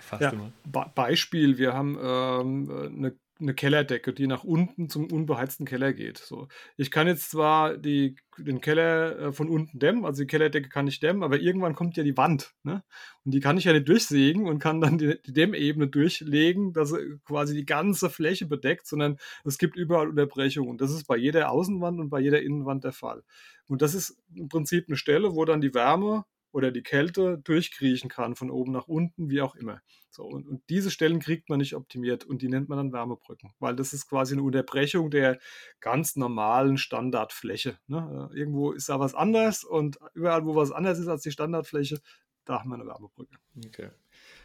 Fast ja, immer. Beispiel, wir haben ähm, eine eine Kellerdecke, die nach unten zum unbeheizten Keller geht. So. Ich kann jetzt zwar die, den Keller äh, von unten dämmen, also die Kellerdecke kann ich dämmen, aber irgendwann kommt ja die Wand. Ne? Und die kann ich ja nicht durchsägen und kann dann die, die Dämmebene durchlegen, dass sie quasi die ganze Fläche bedeckt, sondern es gibt überall Unterbrechungen. Das ist bei jeder Außenwand und bei jeder Innenwand der Fall. Und das ist im Prinzip eine Stelle, wo dann die Wärme oder die Kälte durchkriechen kann, von oben nach unten, wie auch immer. So, und, und, diese Stellen kriegt man nicht optimiert und die nennt man dann Wärmebrücken, weil das ist quasi eine Unterbrechung der ganz normalen Standardfläche. Ne? Äh, irgendwo ist da was anders und überall, wo was anders ist als die Standardfläche, da haben wir eine Wärmebrücke. Okay.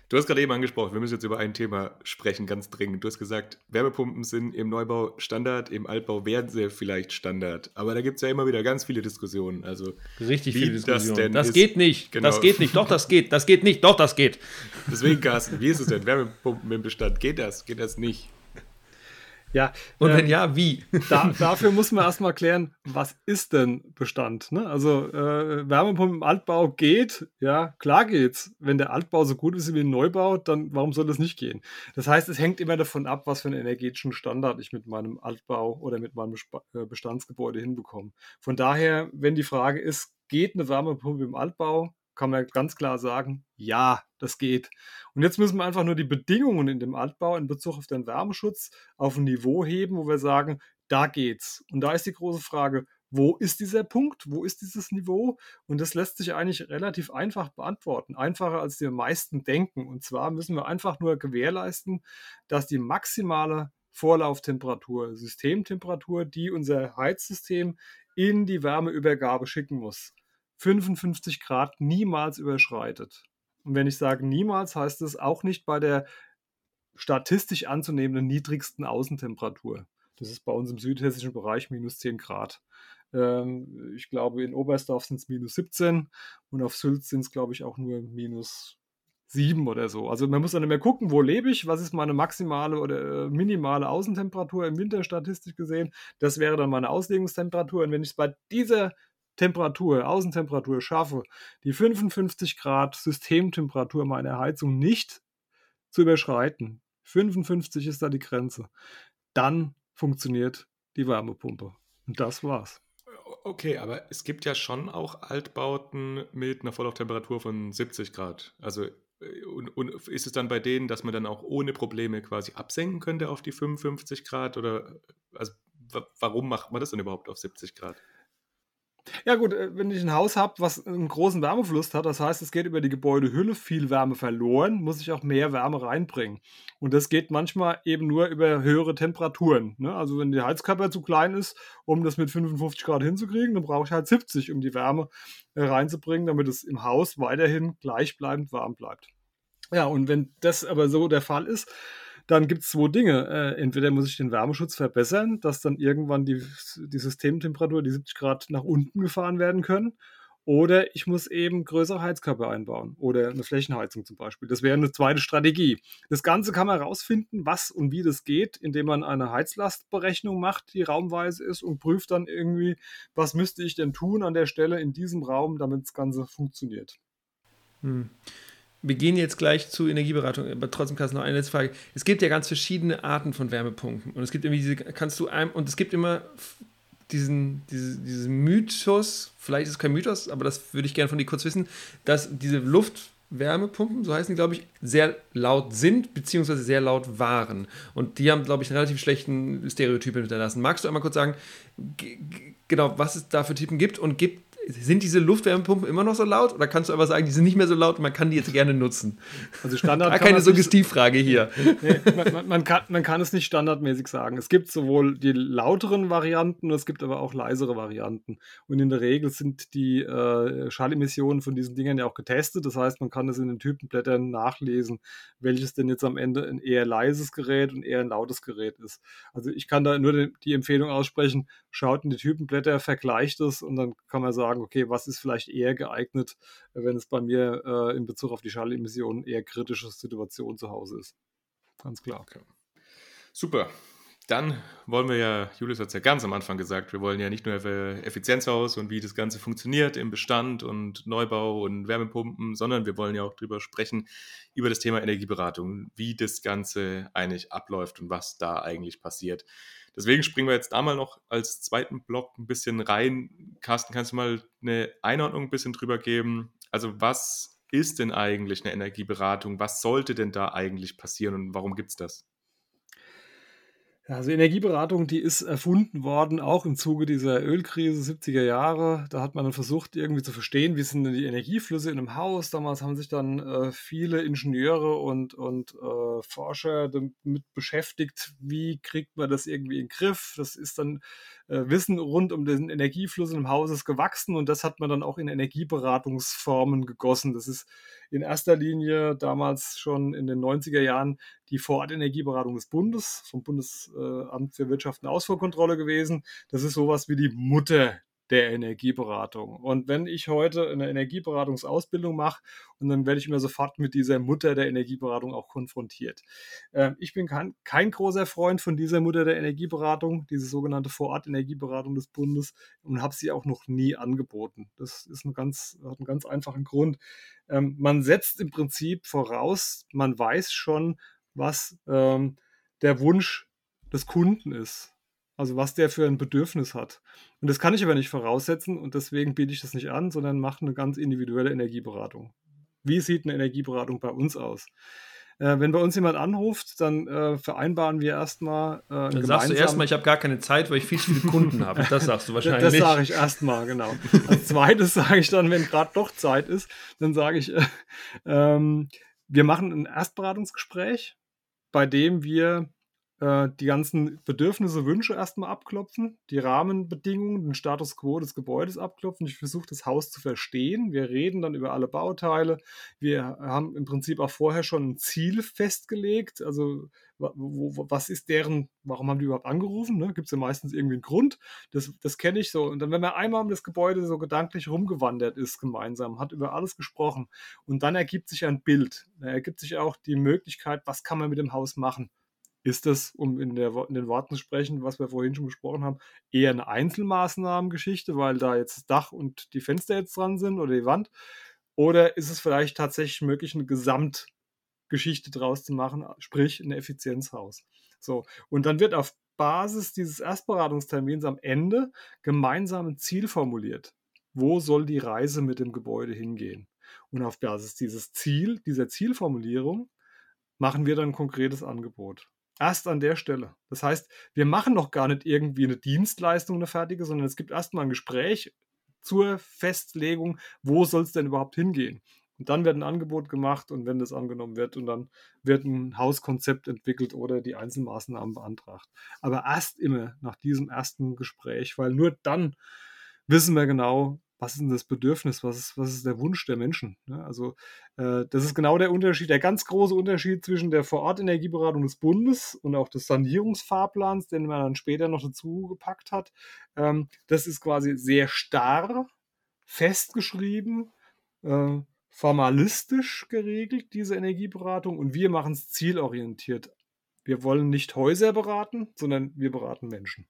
Du hast gerade eben angesprochen, wir müssen jetzt über ein Thema sprechen, ganz dringend. Du hast gesagt, Wärmepumpen sind im Neubau Standard, im Altbau werden sie vielleicht Standard. Aber da gibt es ja immer wieder ganz viele Diskussionen. Also, Richtig viele Diskussionen. Das, das geht nicht. Genau. Das geht nicht. Doch, das geht. Das geht nicht. Doch, das geht. Deswegen, Carsten, wie ist es denn? Wärmepumpen im Bestand. Geht das? Geht das nicht? Ja. Und wenn ähm, ja, wie? Da, dafür muss man erstmal klären, was ist denn Bestand? Ne? Also äh, Wärmepumpe im Altbau geht, ja, klar geht's. Wenn der Altbau so gut ist wie ein Neubau, dann warum soll das nicht gehen? Das heißt, es hängt immer davon ab, was für einen energetischen Standard ich mit meinem Altbau oder mit meinem äh, Bestandsgebäude hinbekomme. Von daher, wenn die Frage ist, geht eine Wärmepumpe im Altbau? Kann man ganz klar sagen, ja, das geht. Und jetzt müssen wir einfach nur die Bedingungen in dem Altbau in Bezug auf den Wärmeschutz auf ein Niveau heben, wo wir sagen, da geht's. Und da ist die große Frage, wo ist dieser Punkt? Wo ist dieses Niveau? Und das lässt sich eigentlich relativ einfach beantworten. Einfacher als die meisten denken. Und zwar müssen wir einfach nur gewährleisten, dass die maximale Vorlauftemperatur, Systemtemperatur, die unser Heizsystem in die Wärmeübergabe schicken muss, 55 Grad niemals überschreitet. Und wenn ich sage niemals, heißt es auch nicht bei der statistisch anzunehmenden niedrigsten Außentemperatur. Das ist bei uns im südhessischen Bereich minus 10 Grad. Ähm, ich glaube, in Oberstdorf sind es minus 17 und auf Sylt sind es, glaube ich, auch nur minus 7 oder so. Also man muss dann immer gucken, wo lebe ich, was ist meine maximale oder äh, minimale Außentemperatur im Winter statistisch gesehen. Das wäre dann meine Auslegungstemperatur. Und wenn ich es bei dieser Temperatur, Außentemperatur schaffe, die 55 Grad Systemtemperatur meiner Heizung nicht zu überschreiten, 55 ist da die Grenze, dann funktioniert die Wärmepumpe. Und das war's. Okay, aber es gibt ja schon auch Altbauten mit einer Vorlauftemperatur von 70 Grad. Also äh, und, und, ist es dann bei denen, dass man dann auch ohne Probleme quasi absenken könnte auf die 55 Grad? Oder also, warum macht man das denn überhaupt auf 70 Grad? Ja gut, äh, wenn ich ein Haus habe, was einen großen Wärmefluss hat, das heißt, es geht über die Gebäudehülle viel Wärme verloren, muss ich auch mehr Wärme reinbringen. Und das geht manchmal eben nur über höhere Temperaturen. Ne? Also wenn der Heizkörper zu klein ist, um das mit 55 Grad hinzukriegen, dann brauche ich halt 70, um die Wärme äh, reinzubringen, damit es im Haus weiterhin gleichbleibend warm bleibt. Ja, und wenn das aber so der Fall ist, dann gibt es zwei Dinge. Äh, entweder muss ich den Wärmeschutz verbessern, dass dann irgendwann die, die Systemtemperatur, die 70 Grad nach unten gefahren werden können. Oder ich muss eben größere Heizkörper einbauen oder eine Flächenheizung zum Beispiel. Das wäre eine zweite Strategie. Das Ganze kann man herausfinden, was und wie das geht, indem man eine Heizlastberechnung macht, die raumweise ist und prüft dann irgendwie, was müsste ich denn tun an der Stelle in diesem Raum, damit das Ganze funktioniert. Hm. Wir gehen jetzt gleich zu Energieberatung, aber trotzdem kannst du noch eine letzte Frage. Es gibt ja ganz verschiedene Arten von Wärmepumpen und es gibt irgendwie diese, kannst du einem, und es gibt immer diesen, diese, diesen Mythos, vielleicht ist es kein Mythos, aber das würde ich gerne von dir kurz wissen, dass diese Luftwärmepumpen, so heißen die, glaube ich, sehr laut sind, beziehungsweise sehr laut waren. Und die haben, glaube ich, einen relativ schlechten Stereotypen hinterlassen. Magst du einmal kurz sagen, genau, was es da für Typen gibt und gibt sind diese Luftwärmepumpen immer noch so laut oder kannst du aber sagen, die sind nicht mehr so laut und man kann die jetzt gerne nutzen? Also Standard. Gar keine Suggestivfrage hier. Nee, man, man, kann, man kann es nicht standardmäßig sagen. Es gibt sowohl die lauteren Varianten, es gibt aber auch leisere Varianten. Und in der Regel sind die äh, Schallemissionen von diesen Dingern ja auch getestet. Das heißt, man kann es in den Typenblättern nachlesen, welches denn jetzt am Ende ein eher leises Gerät und eher ein lautes Gerät ist. Also ich kann da nur die Empfehlung aussprechen, schaut in die Typenblätter, vergleicht es und dann kann man sagen, okay, was ist vielleicht eher geeignet, wenn es bei mir äh, in Bezug auf die Schallemissionen eher kritische Situation zu Hause ist. Ganz klar. Okay. Super. Dann wollen wir ja, Julius hat es ja ganz am Anfang gesagt, wir wollen ja nicht nur Effizienzhaus und wie das Ganze funktioniert im Bestand und Neubau und Wärmepumpen, sondern wir wollen ja auch darüber sprechen, über das Thema Energieberatung, wie das Ganze eigentlich abläuft und was da eigentlich passiert. Deswegen springen wir jetzt da mal noch als zweiten Block ein bisschen rein. Carsten, kannst du mal eine Einordnung ein bisschen drüber geben? Also was ist denn eigentlich eine Energieberatung? Was sollte denn da eigentlich passieren und warum gibt es das? Also Energieberatung, die ist erfunden worden, auch im Zuge dieser Ölkrise 70er Jahre. Da hat man dann versucht, irgendwie zu verstehen, wie sind denn die Energieflüsse in einem Haus. Damals haben sich dann äh, viele Ingenieure und, und äh, Forscher damit beschäftigt, wie kriegt man das irgendwie in den Griff. Das ist dann Wissen rund um den Energiefluss im Haus ist gewachsen und das hat man dann auch in Energieberatungsformen gegossen. Das ist in erster Linie damals schon in den 90er Jahren die Vorortenergieberatung des Bundes, vom Bundesamt für Wirtschaft und Ausfuhrkontrolle gewesen. Das ist sowas wie die Mutter der Energieberatung. Und wenn ich heute eine Energieberatungsausbildung mache, und dann werde ich immer sofort mit dieser Mutter der Energieberatung auch konfrontiert. Ähm, ich bin kein, kein, großer Freund von dieser Mutter der Energieberatung, diese sogenannte Vorort-Energieberatung des Bundes, und habe sie auch noch nie angeboten. Das ist ein ganz, hat einen ganz einfachen Grund. Ähm, man setzt im Prinzip voraus, man weiß schon, was ähm, der Wunsch des Kunden ist. Also was der für ein Bedürfnis hat. Und das kann ich aber nicht voraussetzen und deswegen biete ich das nicht an, sondern mache eine ganz individuelle Energieberatung. Wie sieht eine Energieberatung bei uns aus? Äh, wenn bei uns jemand anruft, dann äh, vereinbaren wir erstmal. Äh, dann sagst du erstmal, ich habe gar keine Zeit, weil ich viel zu viele Kunden habe. Das sagst du wahrscheinlich. das sage ich erstmal, genau. Als zweites sage ich dann, wenn gerade doch Zeit ist, dann sage ich, äh, ähm, wir machen ein Erstberatungsgespräch, bei dem wir äh, die ganzen Bedürfnisse, Wünsche erstmal abklopfen, die Rahmenbedingungen, den Status quo des Gebäudes abklopfen. Ich versuche das Haus zu verstehen. Wir reden dann über alle Bauteile. Wir haben im Prinzip auch vorher schon ein Ziel festgelegt. Also was ist deren, warum haben die überhaupt angerufen? Ne? Gibt es ja meistens irgendwie einen Grund. Das, das kenne ich so. Und dann, wenn man einmal um das Gebäude so gedanklich rumgewandert ist, gemeinsam, hat über alles gesprochen und dann ergibt sich ein Bild. Da ergibt sich auch die Möglichkeit, was kann man mit dem Haus machen ist das, um in, der, in, den Worten zu sprechen, was wir vorhin schon besprochen haben, eher eine Einzelmaßnahmengeschichte, weil da jetzt das Dach und die Fenster jetzt dran sind oder die Wand? Oder ist es vielleicht tatsächlich möglich, eine Gesamtgeschichte draus zu machen, sprich ein Effizienzhaus? So, und dann wird auf Basis dieses Erstberatungstermins am Ende gemeinsam ein Ziel formuliert. Wo soll die Reise mit dem Gebäude hingehen? Und auf Basis dieses Ziel, dieser Zielformulierung, machen wir dann ein konkretes Angebot. Erst an der Stelle. Das heißt, wir machen noch gar nicht irgendwie eine Dienstleistung, eine fertige, sondern es gibt erstmal ein Gespräch zur Festlegung, wo soll es denn überhaupt hingehen. Und dann wird ein Angebot gemacht und wenn das angenommen wird und dann wird ein Hauskonzept entwickelt oder die Einzelmaßnahmen beantragt. Aber erst immer nach diesem ersten Gespräch, weil nur dann wissen wir genau, was ist denn das Bedürfnis, was ist, was ist der Wunsch der Menschen? Ne? Also äh, das ist genau der Unterschied, der ganz große Unterschied zwischen der Vorortenergieberatung des Bundes und auch des Sanierungsfahrplans, den man dann später noch dazu gepackt hat. Ähm, das ist quasi sehr starr. festgeschrieben, äh, formalistisch geregelt, diese Energieberatung, und wir machen es zielorientiert. Wir wollen nicht Häuser beraten, sondern wir beraten Menschen.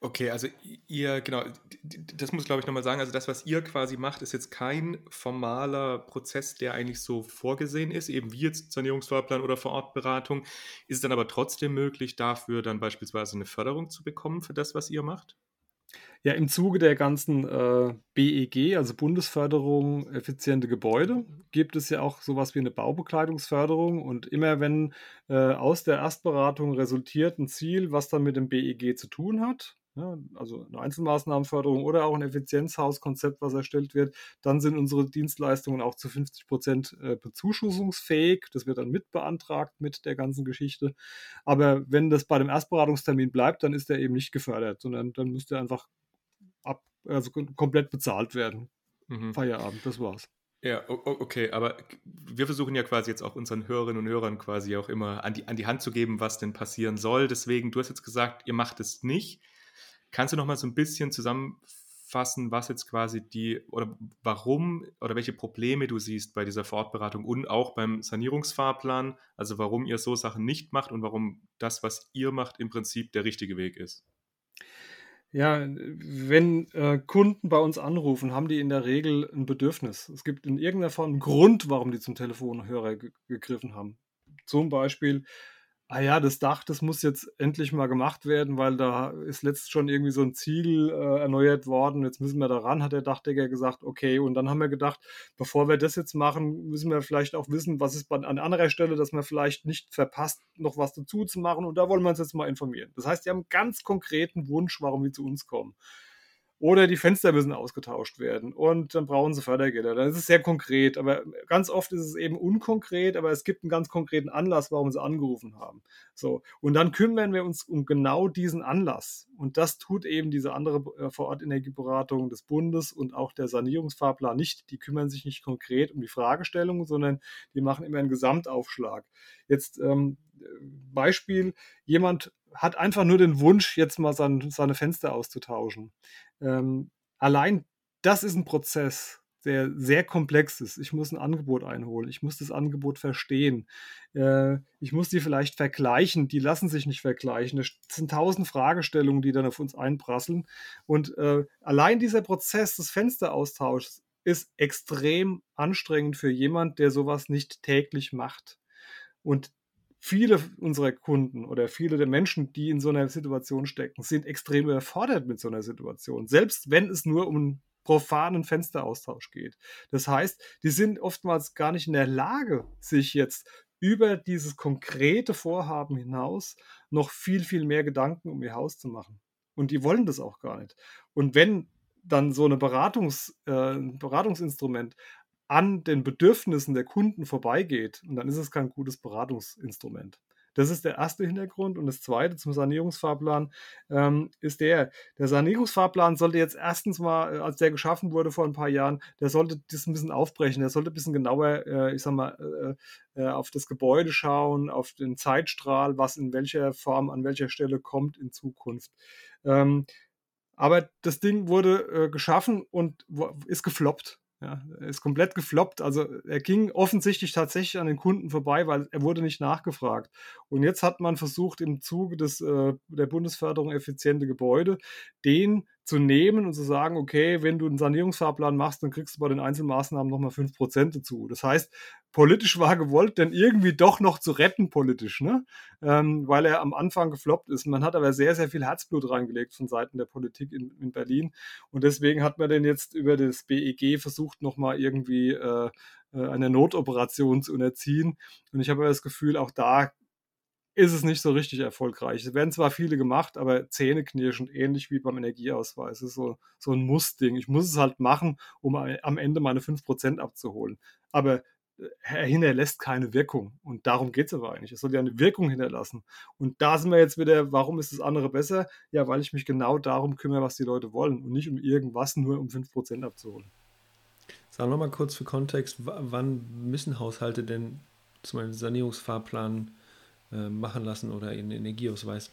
Okay, also ihr, genau, das muss glaube ich nochmal sagen, also das, was ihr quasi macht, ist jetzt kein formaler Prozess, der eigentlich so vorgesehen ist, eben wie jetzt Sanierungsfahrplan oder Vorortberatung. Ist es dann aber trotzdem möglich, dafür dann beispielsweise eine Förderung zu bekommen für das, was ihr macht? Ja, im Zuge der ganzen äh, BEG, also Bundesförderung effiziente Gebäude, gibt es ja auch sowas wie eine Baubekleidungsförderung. Und immer wenn äh, aus der Erstberatung resultiert ein Ziel, was dann mit dem BEG zu tun hat, ja, also eine Einzelmaßnahmenförderung oder auch ein Effizienzhauskonzept, was erstellt wird, dann sind unsere Dienstleistungen auch zu 50 Prozent äh, bezuschussungsfähig. Das wird dann mitbeantragt mit der ganzen Geschichte. Aber wenn das bei dem Erstberatungstermin bleibt, dann ist der eben nicht gefördert, sondern dann müsste er einfach ab, also komplett bezahlt werden. Mhm. Feierabend, das war's. Ja, okay, aber wir versuchen ja quasi jetzt auch unseren Hörerinnen und Hörern quasi auch immer an die, an die Hand zu geben, was denn passieren soll. Deswegen, du hast jetzt gesagt, ihr macht es nicht. Kannst du noch mal so ein bisschen zusammenfassen, was jetzt quasi die oder warum oder welche Probleme du siehst bei dieser Fortberatung und auch beim Sanierungsfahrplan, also warum ihr so Sachen nicht macht und warum das, was ihr macht, im Prinzip der richtige Weg ist? Ja, wenn äh, Kunden bei uns anrufen, haben die in der Regel ein Bedürfnis. Es gibt in irgendeiner Form einen Grund, warum die zum Telefonhörer gegriffen haben. Zum Beispiel, ah ja, das Dach, das muss jetzt endlich mal gemacht werden, weil da ist letzt schon irgendwie so ein Ziegel äh, erneuert worden. Jetzt müssen wir da ran, hat der Dachdecker gesagt, okay. Und dann haben wir gedacht, bevor wir das jetzt machen, müssen wir vielleicht auch wissen, was ist an anderer Stelle, dass man vielleicht nicht verpasst, noch was dazu zu machen. Und da wollen wir uns jetzt mal informieren. Das heißt, die haben einen ganz konkreten Wunsch, warum die zu uns kommen. Oder die Fenster müssen ausgetauscht werden und dann brauchen sie Fördergelder. Dann ist es sehr konkret, aber ganz oft ist es eben unkonkret, aber es gibt einen ganz konkreten Anlass, warum sie angerufen haben. So, und dann kümmern wir uns um genau diesen Anlass. Und das tut eben diese andere äh, Vorortenergieberatung des Bundes und auch der Sanierungsfahrplan nicht. Die kümmern sich nicht konkret um die Fragestellung, sondern die machen immer einen Gesamtaufschlag. Jetzt ähm, Beispiel, jemand hat einfach nur den Wunsch, jetzt mal sein, seine Fenster auszutauschen. Ähm, allein das ist ein Prozess, der sehr komplex ist. Ich muss ein Angebot einholen, ich muss das Angebot verstehen, äh, ich muss die vielleicht vergleichen, die lassen sich nicht vergleichen. Das sind tausend Fragestellungen, die dann auf uns einprasseln. Und äh, allein dieser Prozess des Fensteraustauschs ist extrem anstrengend für jemand, der sowas nicht täglich macht. Und viele unserer Kunden oder viele der Menschen, die in so einer Situation stecken, sind extrem überfordert mit so einer Situation, selbst wenn es nur um einen profanen Fensteraustausch geht. Das heißt, die sind oftmals gar nicht in der Lage, sich jetzt über dieses konkrete Vorhaben hinaus noch viel, viel mehr Gedanken um ihr Haus zu machen. Und die wollen das auch gar nicht. Und wenn dann so eine Beratungs, äh, ein Beratungsinstrument an den Bedürfnissen der Kunden vorbeigeht, und dann ist es kein gutes Beratungsinstrument. Das ist der erste Hintergrund. Und das zweite zum Sanierungsfahrplan ähm, ist der, der Sanierungsfahrplan sollte jetzt erstens mal, äh, als der geschaffen wurde vor ein paar Jahren, der sollte das ein bisschen aufbrechen. Der sollte ein bisschen genauer, äh, ich sag mal, äh, äh, auf das Gebäude schauen, auf den Zeitstrahl, was in welcher Form, an welcher Stelle kommt in Zukunft. Ähm, aber das Ding wurde äh, geschaffen und ist gefloppt. Ja, er ist komplett gefloppt. Also er ging offensichtlich tatsächlich an den Kunden vorbei, weil er wurde nicht nachgefragt. Und jetzt hat man versucht, im Zuge des, äh, der Bundesförderung effiziente Gebäude, den zu nehmen und zu sagen, okay, wenn du einen Sanierungsfahrplan machst, dann kriegst du bei den Einzelmaßnahmen nochmal 5% dazu. Das heißt, politisch war gewollt, denn irgendwie doch noch zu retten politisch, ne? Ähm, weil er am Anfang gefloppt ist. Man hat aber sehr, sehr viel Herzblut reingelegt von Seiten der Politik in, in Berlin und deswegen hat man den jetzt über das BEG versucht, nochmal irgendwie äh, äh, eine Notoperation zu unterziehen. Und ich habe das Gefühl, auch da ist es nicht so richtig erfolgreich. Es werden zwar viele gemacht, aber zähneknirschend, ähnlich wie beim Energieausweis. Es ist so, so ein Muss-Ding. Ich muss es halt machen, um am Ende meine 5% abzuholen. Aber er hinterlässt keine Wirkung. Und darum geht es aber eigentlich. Es soll ja eine Wirkung hinterlassen. Und da sind wir jetzt wieder, warum ist das andere besser? Ja, weil ich mich genau darum kümmere, was die Leute wollen und nicht um irgendwas, nur um 5% abzuholen. Sag nochmal kurz für Kontext, wann müssen Haushalte denn zum Beispiel Sanierungsfahrplan äh, machen lassen oder einen Energieausweis?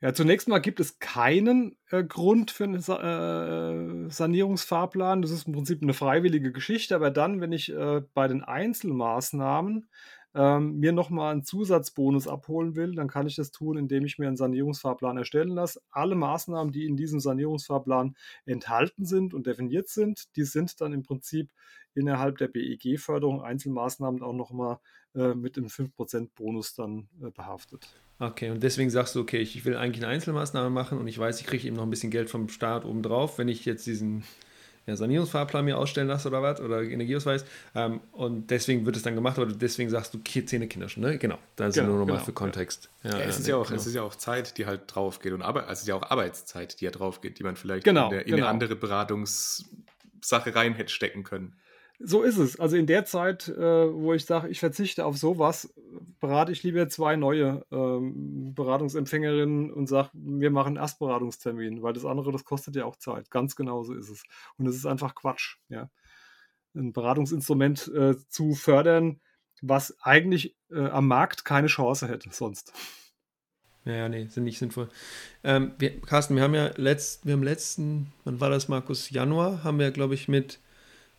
Ja, zunächst mal gibt es keinen äh, Grund für einen Sa äh, Sanierungsfahrplan. Das ist im Prinzip eine freiwillige Geschichte. Aber dann, wenn ich äh, bei den Einzelmaßnahmen ähm, mir nochmal einen Zusatzbonus abholen will, dann kann ich das tun, indem ich mir einen Sanierungsfahrplan erstellen lasse. Alle Maßnahmen, die in diesem Sanierungsfahrplan enthalten sind und definiert sind, die sind dann im Prinzip innerhalb der BEG-Förderung Einzelmaßnahmen auch nochmal äh, mit einem 5% Bonus dann äh, behaftet. Okay, und deswegen sagst du, okay, ich will eigentlich eine Einzelmaßnahme machen und ich weiß, ich kriege eben noch ein bisschen Geld vom Staat obendrauf, wenn ich jetzt diesen ja, Sanierungsfahrplan mir ausstellen lasse oder was, oder Energieausweis. Ähm, und deswegen wird es dann gemacht, aber deswegen sagst du Zähne Kinder schon, ne? Genau, da sind genau, nur nochmal genau, für Kontext. Ja. Ja, es, ist ja auch, genau. es ist ja auch Zeit, die halt drauf geht und Arbeit, also es ist ja auch Arbeitszeit, die ja drauf geht, die man vielleicht genau, in, der, in eine genau. andere Beratungssache rein hätte stecken können. So ist es. Also in der Zeit, äh, wo ich sage, ich verzichte auf sowas, berate ich lieber zwei neue ähm, Beratungsempfängerinnen und sage, wir machen einen Erstberatungstermin, weil das andere, das kostet ja auch Zeit. Ganz genau so ist es. Und es ist einfach Quatsch, ja. Ein Beratungsinstrument äh, zu fördern, was eigentlich äh, am Markt keine Chance hätte sonst. Ja, nee, sind nicht sinnvoll. Ähm, wir, Carsten, wir haben ja letzt, wir haben letzten, wann war das, Markus? Januar, haben wir, glaube ich, mit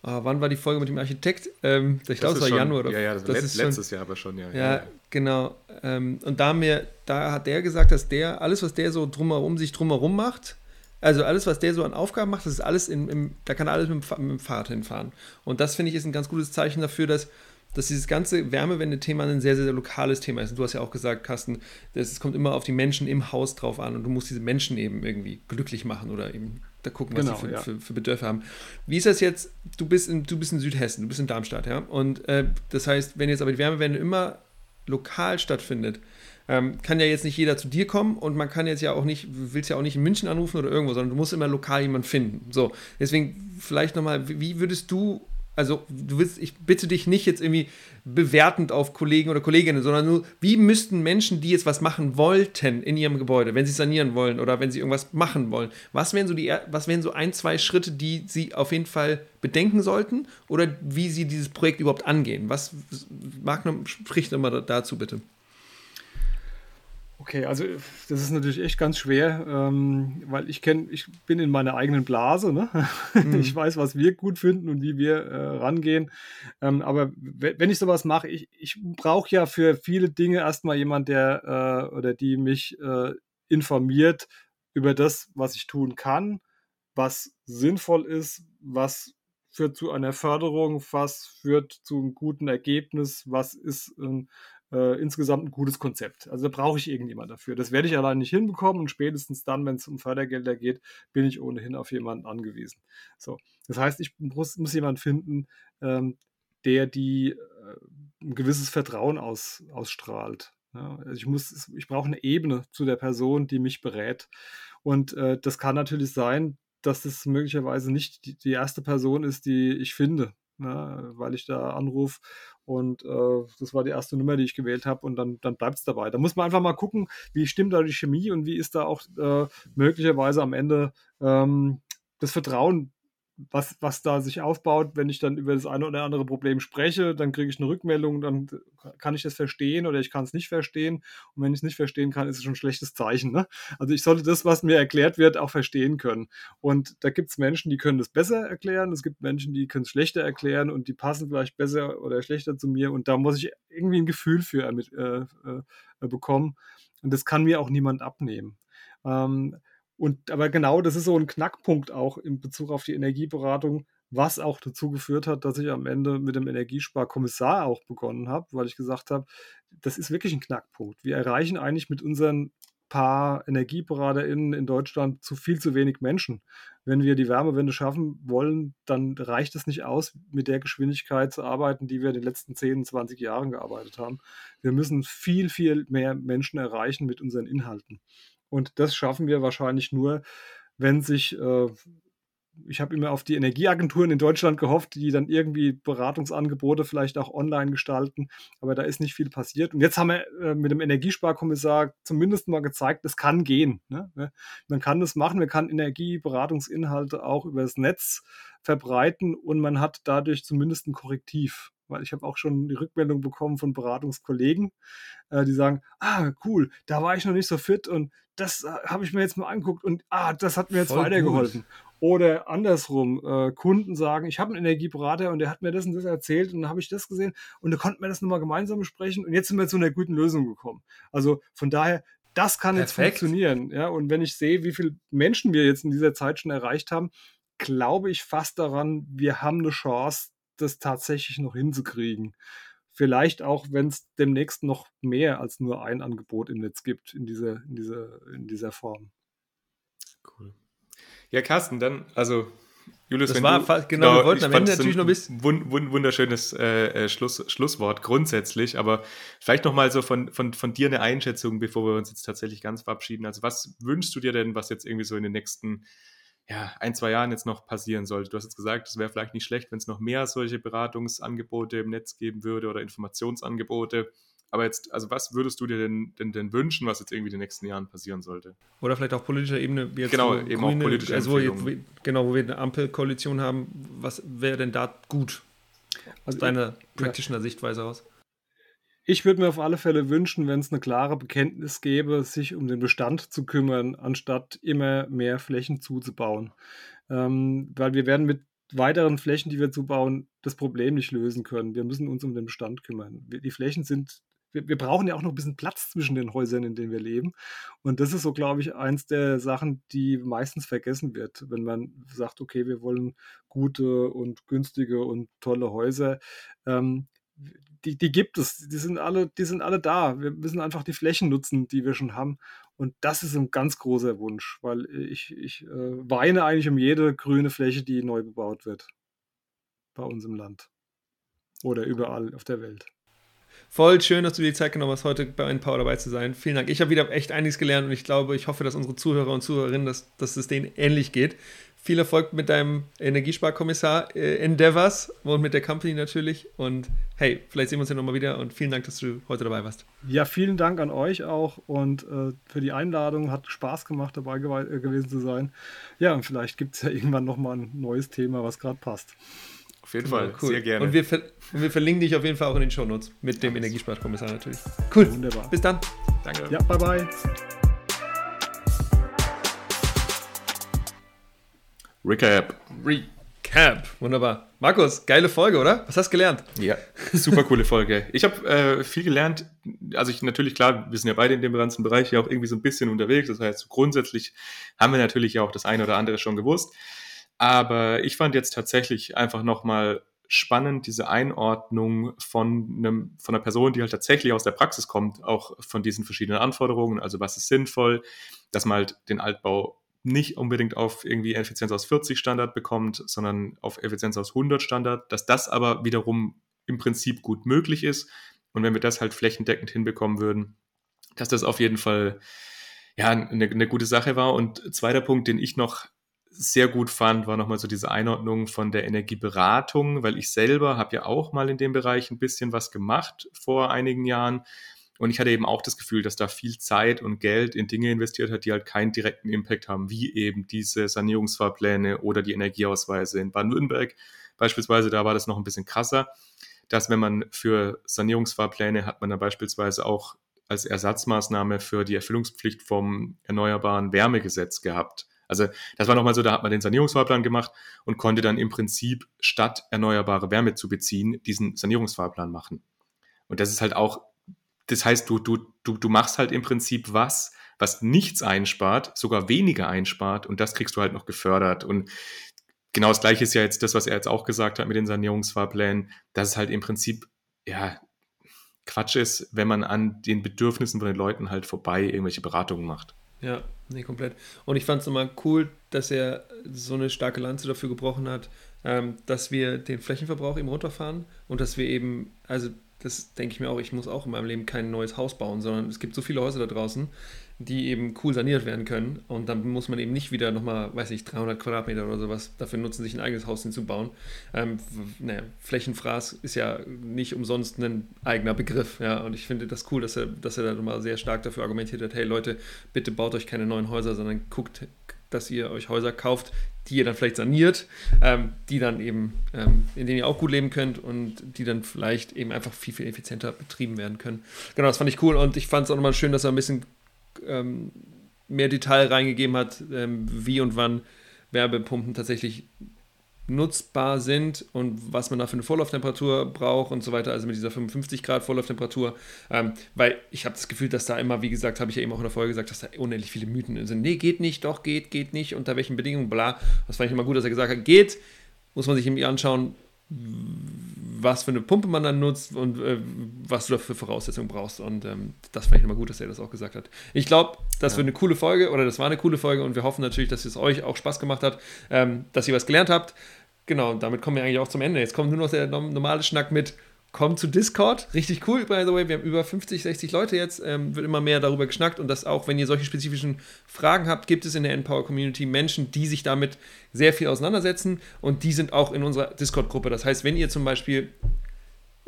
Ah, wann war die Folge mit dem Architekt? Ähm, ich glaube, es war schon, Januar. Oder? Ja, ja, das, das letzt, letztes Jahr aber schon, ja. Ja, ja. genau. Ähm, und da, mir, da hat der gesagt, dass der, alles, was der so drumherum, sich drumherum macht, also alles, was der so an Aufgaben macht, das ist alles im, im da kann alles mit, mit dem Fahrrad hinfahren. Und das finde ich ist ein ganz gutes Zeichen dafür, dass dass dieses ganze Wärmewende-Thema ein sehr, sehr lokales Thema ist. Und du hast ja auch gesagt, Carsten, es kommt immer auf die Menschen im Haus drauf an und du musst diese Menschen eben irgendwie glücklich machen oder eben da gucken, was genau, sie für, ja. für, für, Bedürfe haben. Wie ist das jetzt? Du bist in, du bist in Südhessen, du bist in Darmstadt, ja? Und äh, das heißt, wenn jetzt aber die Wärmewende immer lokal stattfindet, ähm, kann ja jetzt nicht jeder zu dir kommen und man kann jetzt ja auch nicht, willst ja auch nicht in München anrufen oder irgendwo, sondern du musst immer lokal jemanden finden. So, deswegen vielleicht nochmal, wie würdest du also du willst, ich bitte dich nicht jetzt irgendwie bewertend auf Kollegen oder Kolleginnen, sondern nur, wie müssten Menschen, die jetzt was machen wollten in ihrem Gebäude, wenn sie sanieren wollen oder wenn sie irgendwas machen wollen, was wären so die, was wären so ein, zwei Schritte, die sie auf jeden Fall bedenken sollten oder wie sie dieses Projekt überhaupt angehen? Was, Magnum, sprich nochmal dazu bitte. Okay, also das ist natürlich echt ganz schwer, ähm, weil ich kenne, ich bin in meiner eigenen Blase. Ne? Mhm. Ich weiß, was wir gut finden und wie wir äh, rangehen. Ähm, aber wenn ich sowas mache, ich, ich brauche ja für viele Dinge erstmal jemand, der äh, oder die mich äh, informiert über das, was ich tun kann, was sinnvoll ist, was führt zu einer Förderung, was führt zu einem guten Ergebnis, was ist ein äh, insgesamt ein gutes Konzept. Also da brauche ich irgendjemand dafür. Das werde ich allein nicht hinbekommen und spätestens dann, wenn es um Fördergelder geht, bin ich ohnehin auf jemanden angewiesen. So, das heißt, ich muss, muss jemanden finden, ähm, der die äh, ein gewisses Vertrauen aus, ausstrahlt. Ja, also ich muss, ich brauche eine Ebene zu der Person, die mich berät. Und äh, das kann natürlich sein, dass das möglicherweise nicht die, die erste Person ist, die ich finde, ne, weil ich da anrufe und äh, das war die erste Nummer, die ich gewählt habe und dann, dann bleibt es dabei. Da muss man einfach mal gucken, wie stimmt da die Chemie und wie ist da auch äh, möglicherweise am Ende ähm, das Vertrauen was, was da sich aufbaut, wenn ich dann über das eine oder andere Problem spreche, dann kriege ich eine Rückmeldung, dann kann ich das verstehen oder ich kann es nicht verstehen. Und wenn ich es nicht verstehen kann, ist es schon ein schlechtes Zeichen. Ne? Also ich sollte das, was mir erklärt wird, auch verstehen können. Und da gibt es Menschen, die können das besser erklären, es gibt Menschen, die können es schlechter erklären und die passen vielleicht besser oder schlechter zu mir. Und da muss ich irgendwie ein Gefühl für äh, äh, bekommen. Und das kann mir auch niemand abnehmen. Ähm, und aber genau, das ist so ein Knackpunkt auch in Bezug auf die Energieberatung, was auch dazu geführt hat, dass ich am Ende mit dem Energiesparkommissar auch begonnen habe, weil ich gesagt habe, das ist wirklich ein Knackpunkt. Wir erreichen eigentlich mit unseren paar EnergieberaterInnen in Deutschland zu viel zu wenig Menschen. Wenn wir die Wärmewende schaffen wollen, dann reicht es nicht aus, mit der Geschwindigkeit zu arbeiten, die wir in den letzten 10, 20 Jahren gearbeitet haben. Wir müssen viel, viel mehr Menschen erreichen mit unseren Inhalten. Und das schaffen wir wahrscheinlich nur, wenn sich, äh, ich habe immer auf die Energieagenturen in Deutschland gehofft, die dann irgendwie Beratungsangebote vielleicht auch online gestalten, aber da ist nicht viel passiert. Und jetzt haben wir äh, mit dem Energiesparkommissar zumindest mal gezeigt, es kann gehen. Ne? Man kann das machen, man kann Energieberatungsinhalte auch über das Netz verbreiten und man hat dadurch zumindest ein Korrektiv weil ich habe auch schon die Rückmeldung bekommen von Beratungskollegen, äh, die sagen, ah, cool, da war ich noch nicht so fit und das äh, habe ich mir jetzt mal angeguckt und ah, das hat mir jetzt Voll weitergeholfen. Gut. Oder andersrum, äh, Kunden sagen, ich habe einen Energieberater und der hat mir das und das erzählt und dann habe ich das gesehen und da konnten wir das nochmal gemeinsam besprechen und jetzt sind wir zu einer guten Lösung gekommen. Also von daher, das kann Perfekt. jetzt funktionieren. Ja? Und wenn ich sehe, wie viele Menschen wir jetzt in dieser Zeit schon erreicht haben, glaube ich fast daran, wir haben eine Chance, das tatsächlich noch hinzukriegen. Vielleicht auch, wenn es demnächst noch mehr als nur ein Angebot im Netz gibt in dieser, in dieser, in dieser Form. Cool. Ja, Carsten, dann, also Julius, das war du, fast, genau, wir wollten am Ende natürlich noch ein bisschen. Wund, wund, wunderschönes äh, äh, Schluss, Schlusswort grundsätzlich, aber vielleicht nochmal so von, von, von dir eine Einschätzung, bevor wir uns jetzt tatsächlich ganz verabschieden. Also, was wünschst du dir denn, was jetzt irgendwie so in den nächsten ja, ein, zwei Jahren jetzt noch passieren sollte? Du hast jetzt gesagt, es wäre vielleicht nicht schlecht, wenn es noch mehr solche Beratungsangebote im Netz geben würde oder Informationsangebote. Aber jetzt, also was würdest du dir denn, denn, denn wünschen, was jetzt irgendwie in den nächsten Jahren passieren sollte? Oder vielleicht auf politischer Ebene. Wie jetzt genau, so eben Grüne, auch politische also jetzt, Genau, wo wir eine Ampelkoalition haben. Was wäre denn da gut? Aus also deiner praktischen ja. Sichtweise aus? Ich würde mir auf alle Fälle wünschen, wenn es eine klare Bekenntnis gäbe, sich um den Bestand zu kümmern, anstatt immer mehr Flächen zuzubauen. Ähm, weil wir werden mit weiteren Flächen, die wir zubauen, das Problem nicht lösen können. Wir müssen uns um den Bestand kümmern. Die Flächen sind wir, wir, brauchen ja auch noch ein bisschen Platz zwischen den Häusern, in denen wir leben. Und das ist so, glaube ich, eins der Sachen, die meistens vergessen wird, wenn man sagt, okay, wir wollen gute und günstige und tolle Häuser. Ähm, die, die gibt es, die sind, alle, die sind alle da. Wir müssen einfach die Flächen nutzen, die wir schon haben. Und das ist ein ganz großer Wunsch, weil ich, ich äh, weine eigentlich um jede grüne Fläche, die neu bebaut wird. Bei uns im Land. Oder überall auf der Welt. Voll schön, dass du dir die Zeit genommen hast, heute bei Einpower dabei zu sein. Vielen Dank. Ich habe wieder echt einiges gelernt und ich glaube, ich hoffe, dass unsere Zuhörer und Zuhörerinnen, dass, dass es denen ähnlich geht. Viel Erfolg mit deinem Energiesparkommissar äh, Endeavors und mit der Company natürlich. Und hey, vielleicht sehen wir uns ja nochmal wieder und vielen Dank, dass du heute dabei warst. Ja, vielen Dank an euch auch und äh, für die Einladung. Hat Spaß gemacht, dabei gew äh, gewesen zu sein. Ja, und vielleicht gibt es ja irgendwann nochmal ein neues Thema, was gerade passt. Auf jeden Fall, cool. sehr gerne. Und wir, ver wir, verlinken dich auf jeden Fall auch in den Shownotes mit dem Energiesparkommissar natürlich. Cool. Wunderbar. Bis dann. Danke. Ja, bye bye. Recap. Recap. Wunderbar. Markus, geile Folge, oder? Was hast du gelernt? Ja, super coole Folge. Ich habe äh, viel gelernt. Also ich natürlich, klar, wir sind ja beide in dem ganzen Bereich ja auch irgendwie so ein bisschen unterwegs. Das heißt, grundsätzlich haben wir natürlich ja auch das eine oder andere schon gewusst. Aber ich fand jetzt tatsächlich einfach nochmal spannend, diese Einordnung von, einem, von einer Person, die halt tatsächlich aus der Praxis kommt, auch von diesen verschiedenen Anforderungen, also was ist sinnvoll, dass man halt den Altbau nicht unbedingt auf irgendwie Effizienz aus 40 Standard bekommt, sondern auf Effizienz aus 100 Standard, dass das aber wiederum im Prinzip gut möglich ist. Und wenn wir das halt flächendeckend hinbekommen würden, dass das auf jeden Fall ja eine, eine gute Sache war. Und zweiter Punkt, den ich noch sehr gut fand, war nochmal so diese Einordnung von der Energieberatung, weil ich selber habe ja auch mal in dem Bereich ein bisschen was gemacht vor einigen Jahren. Und ich hatte eben auch das Gefühl, dass da viel Zeit und Geld in Dinge investiert hat, die halt keinen direkten Impact haben, wie eben diese Sanierungsfahrpläne oder die Energieausweise in Baden-Württemberg. Beispielsweise, da war das noch ein bisschen krasser, dass wenn man für Sanierungsfahrpläne hat man dann beispielsweise auch als Ersatzmaßnahme für die Erfüllungspflicht vom Erneuerbaren Wärmegesetz gehabt. Also das war nochmal so, da hat man den Sanierungsfahrplan gemacht und konnte dann im Prinzip statt erneuerbare Wärme zu beziehen, diesen Sanierungsfahrplan machen. Und das ist halt auch, das heißt, du, du, du, du machst halt im Prinzip was, was nichts einspart, sogar weniger einspart und das kriegst du halt noch gefördert. Und genau das gleiche ist ja jetzt das, was er jetzt auch gesagt hat mit den Sanierungsfahrplänen, dass es halt im Prinzip, ja, Quatsch ist, wenn man an den Bedürfnissen von den Leuten halt vorbei irgendwelche Beratungen macht. Ja, nee, komplett. Und ich fand es nochmal cool, dass er so eine starke Lanze dafür gebrochen hat, ähm, dass wir den Flächenverbrauch eben runterfahren und dass wir eben, also das denke ich mir auch, ich muss auch in meinem Leben kein neues Haus bauen, sondern es gibt so viele Häuser da draußen, die eben cool saniert werden können. Und dann muss man eben nicht wieder nochmal, weiß ich, 300 Quadratmeter oder sowas dafür nutzen, sich ein eigenes Haus hinzubauen. Ähm, naja, Flächenfraß ist ja nicht umsonst ein eigener Begriff. Ja, und ich finde das cool, dass er, dass er da nochmal sehr stark dafür argumentiert hat, hey Leute, bitte baut euch keine neuen Häuser, sondern guckt dass ihr euch Häuser kauft, die ihr dann vielleicht saniert, ähm, die dann eben, ähm, in denen ihr auch gut leben könnt und die dann vielleicht eben einfach viel, viel effizienter betrieben werden können. Genau, das fand ich cool und ich fand es auch nochmal schön, dass er ein bisschen ähm, mehr Detail reingegeben hat, ähm, wie und wann Werbepumpen tatsächlich nutzbar sind und was man da für eine Vorlauftemperatur braucht und so weiter, also mit dieser 55 Grad Vorlauftemperatur, ähm, weil ich habe das Gefühl, dass da immer, wie gesagt, habe ich ja eben auch in der Folge gesagt, dass da unendlich viele Mythen sind. Nee, geht nicht, doch, geht, geht nicht, unter welchen Bedingungen, bla. Das fand ich immer gut, dass er gesagt hat, geht, muss man sich irgendwie anschauen, was für eine Pumpe man dann nutzt und äh, was du dafür Voraussetzungen brauchst. Und ähm, das fand ich immer gut, dass er das auch gesagt hat. Ich glaube, das ja. wird eine coole Folge oder das war eine coole Folge und wir hoffen natürlich, dass es euch auch Spaß gemacht hat, ähm, dass ihr was gelernt habt. Genau, damit kommen wir eigentlich auch zum Ende. Jetzt kommt nur noch der normale Schnack mit Kommt zu Discord. Richtig cool, by the way. Wir haben über 50, 60 Leute jetzt. Ähm, wird immer mehr darüber geschnackt. Und das auch, wenn ihr solche spezifischen Fragen habt, gibt es in der Empower Community Menschen, die sich damit sehr viel auseinandersetzen. Und die sind auch in unserer Discord-Gruppe. Das heißt, wenn ihr zum Beispiel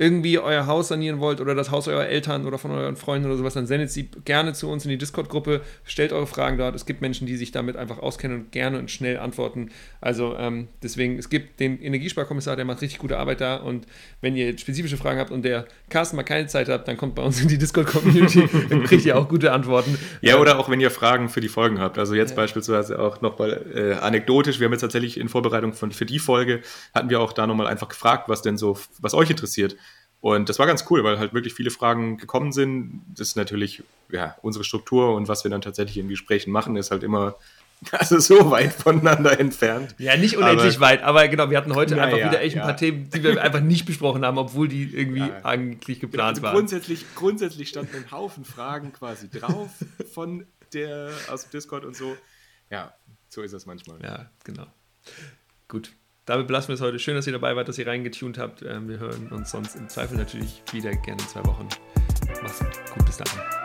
irgendwie euer Haus sanieren wollt oder das Haus eurer Eltern oder von euren Freunden oder sowas, dann sendet sie gerne zu uns in die Discord-Gruppe, stellt eure Fragen dort. Es gibt Menschen, die sich damit einfach auskennen und gerne und schnell antworten. Also ähm, deswegen, es gibt den Energiesparkommissar, der macht richtig gute Arbeit da und wenn ihr spezifische Fragen habt und der Carsten mal keine Zeit hat, dann kommt bei uns in die Discord-Community, dann kriegt ihr auch gute Antworten. Ja, oder auch wenn ihr Fragen für die Folgen habt. Also jetzt ja. beispielsweise auch nochmal äh, anekdotisch, wir haben jetzt tatsächlich in Vorbereitung von, für die Folge, hatten wir auch da nochmal einfach gefragt, was denn so, was euch interessiert. Und das war ganz cool, weil halt wirklich viele Fragen gekommen sind. Das ist natürlich, ja, unsere Struktur und was wir dann tatsächlich in Gesprächen machen, ist halt immer also so weit voneinander entfernt. Ja, nicht unendlich aber, weit, aber genau, wir hatten heute einfach ja, wieder echt ja. ein paar Themen, die wir einfach nicht besprochen haben, obwohl die irgendwie ja. eigentlich geplant also waren. Grundsätzlich, grundsätzlich standen ein Haufen Fragen quasi drauf von der aus dem Discord und so. Ja, so ist es manchmal. Ja, genau. Gut damit belassen wir es heute. Schön, dass ihr dabei wart, dass ihr reingetunt habt. Ähm, wir hören uns sonst im Zweifel natürlich wieder gerne in zwei Wochen. Macht's gut. Bis dann.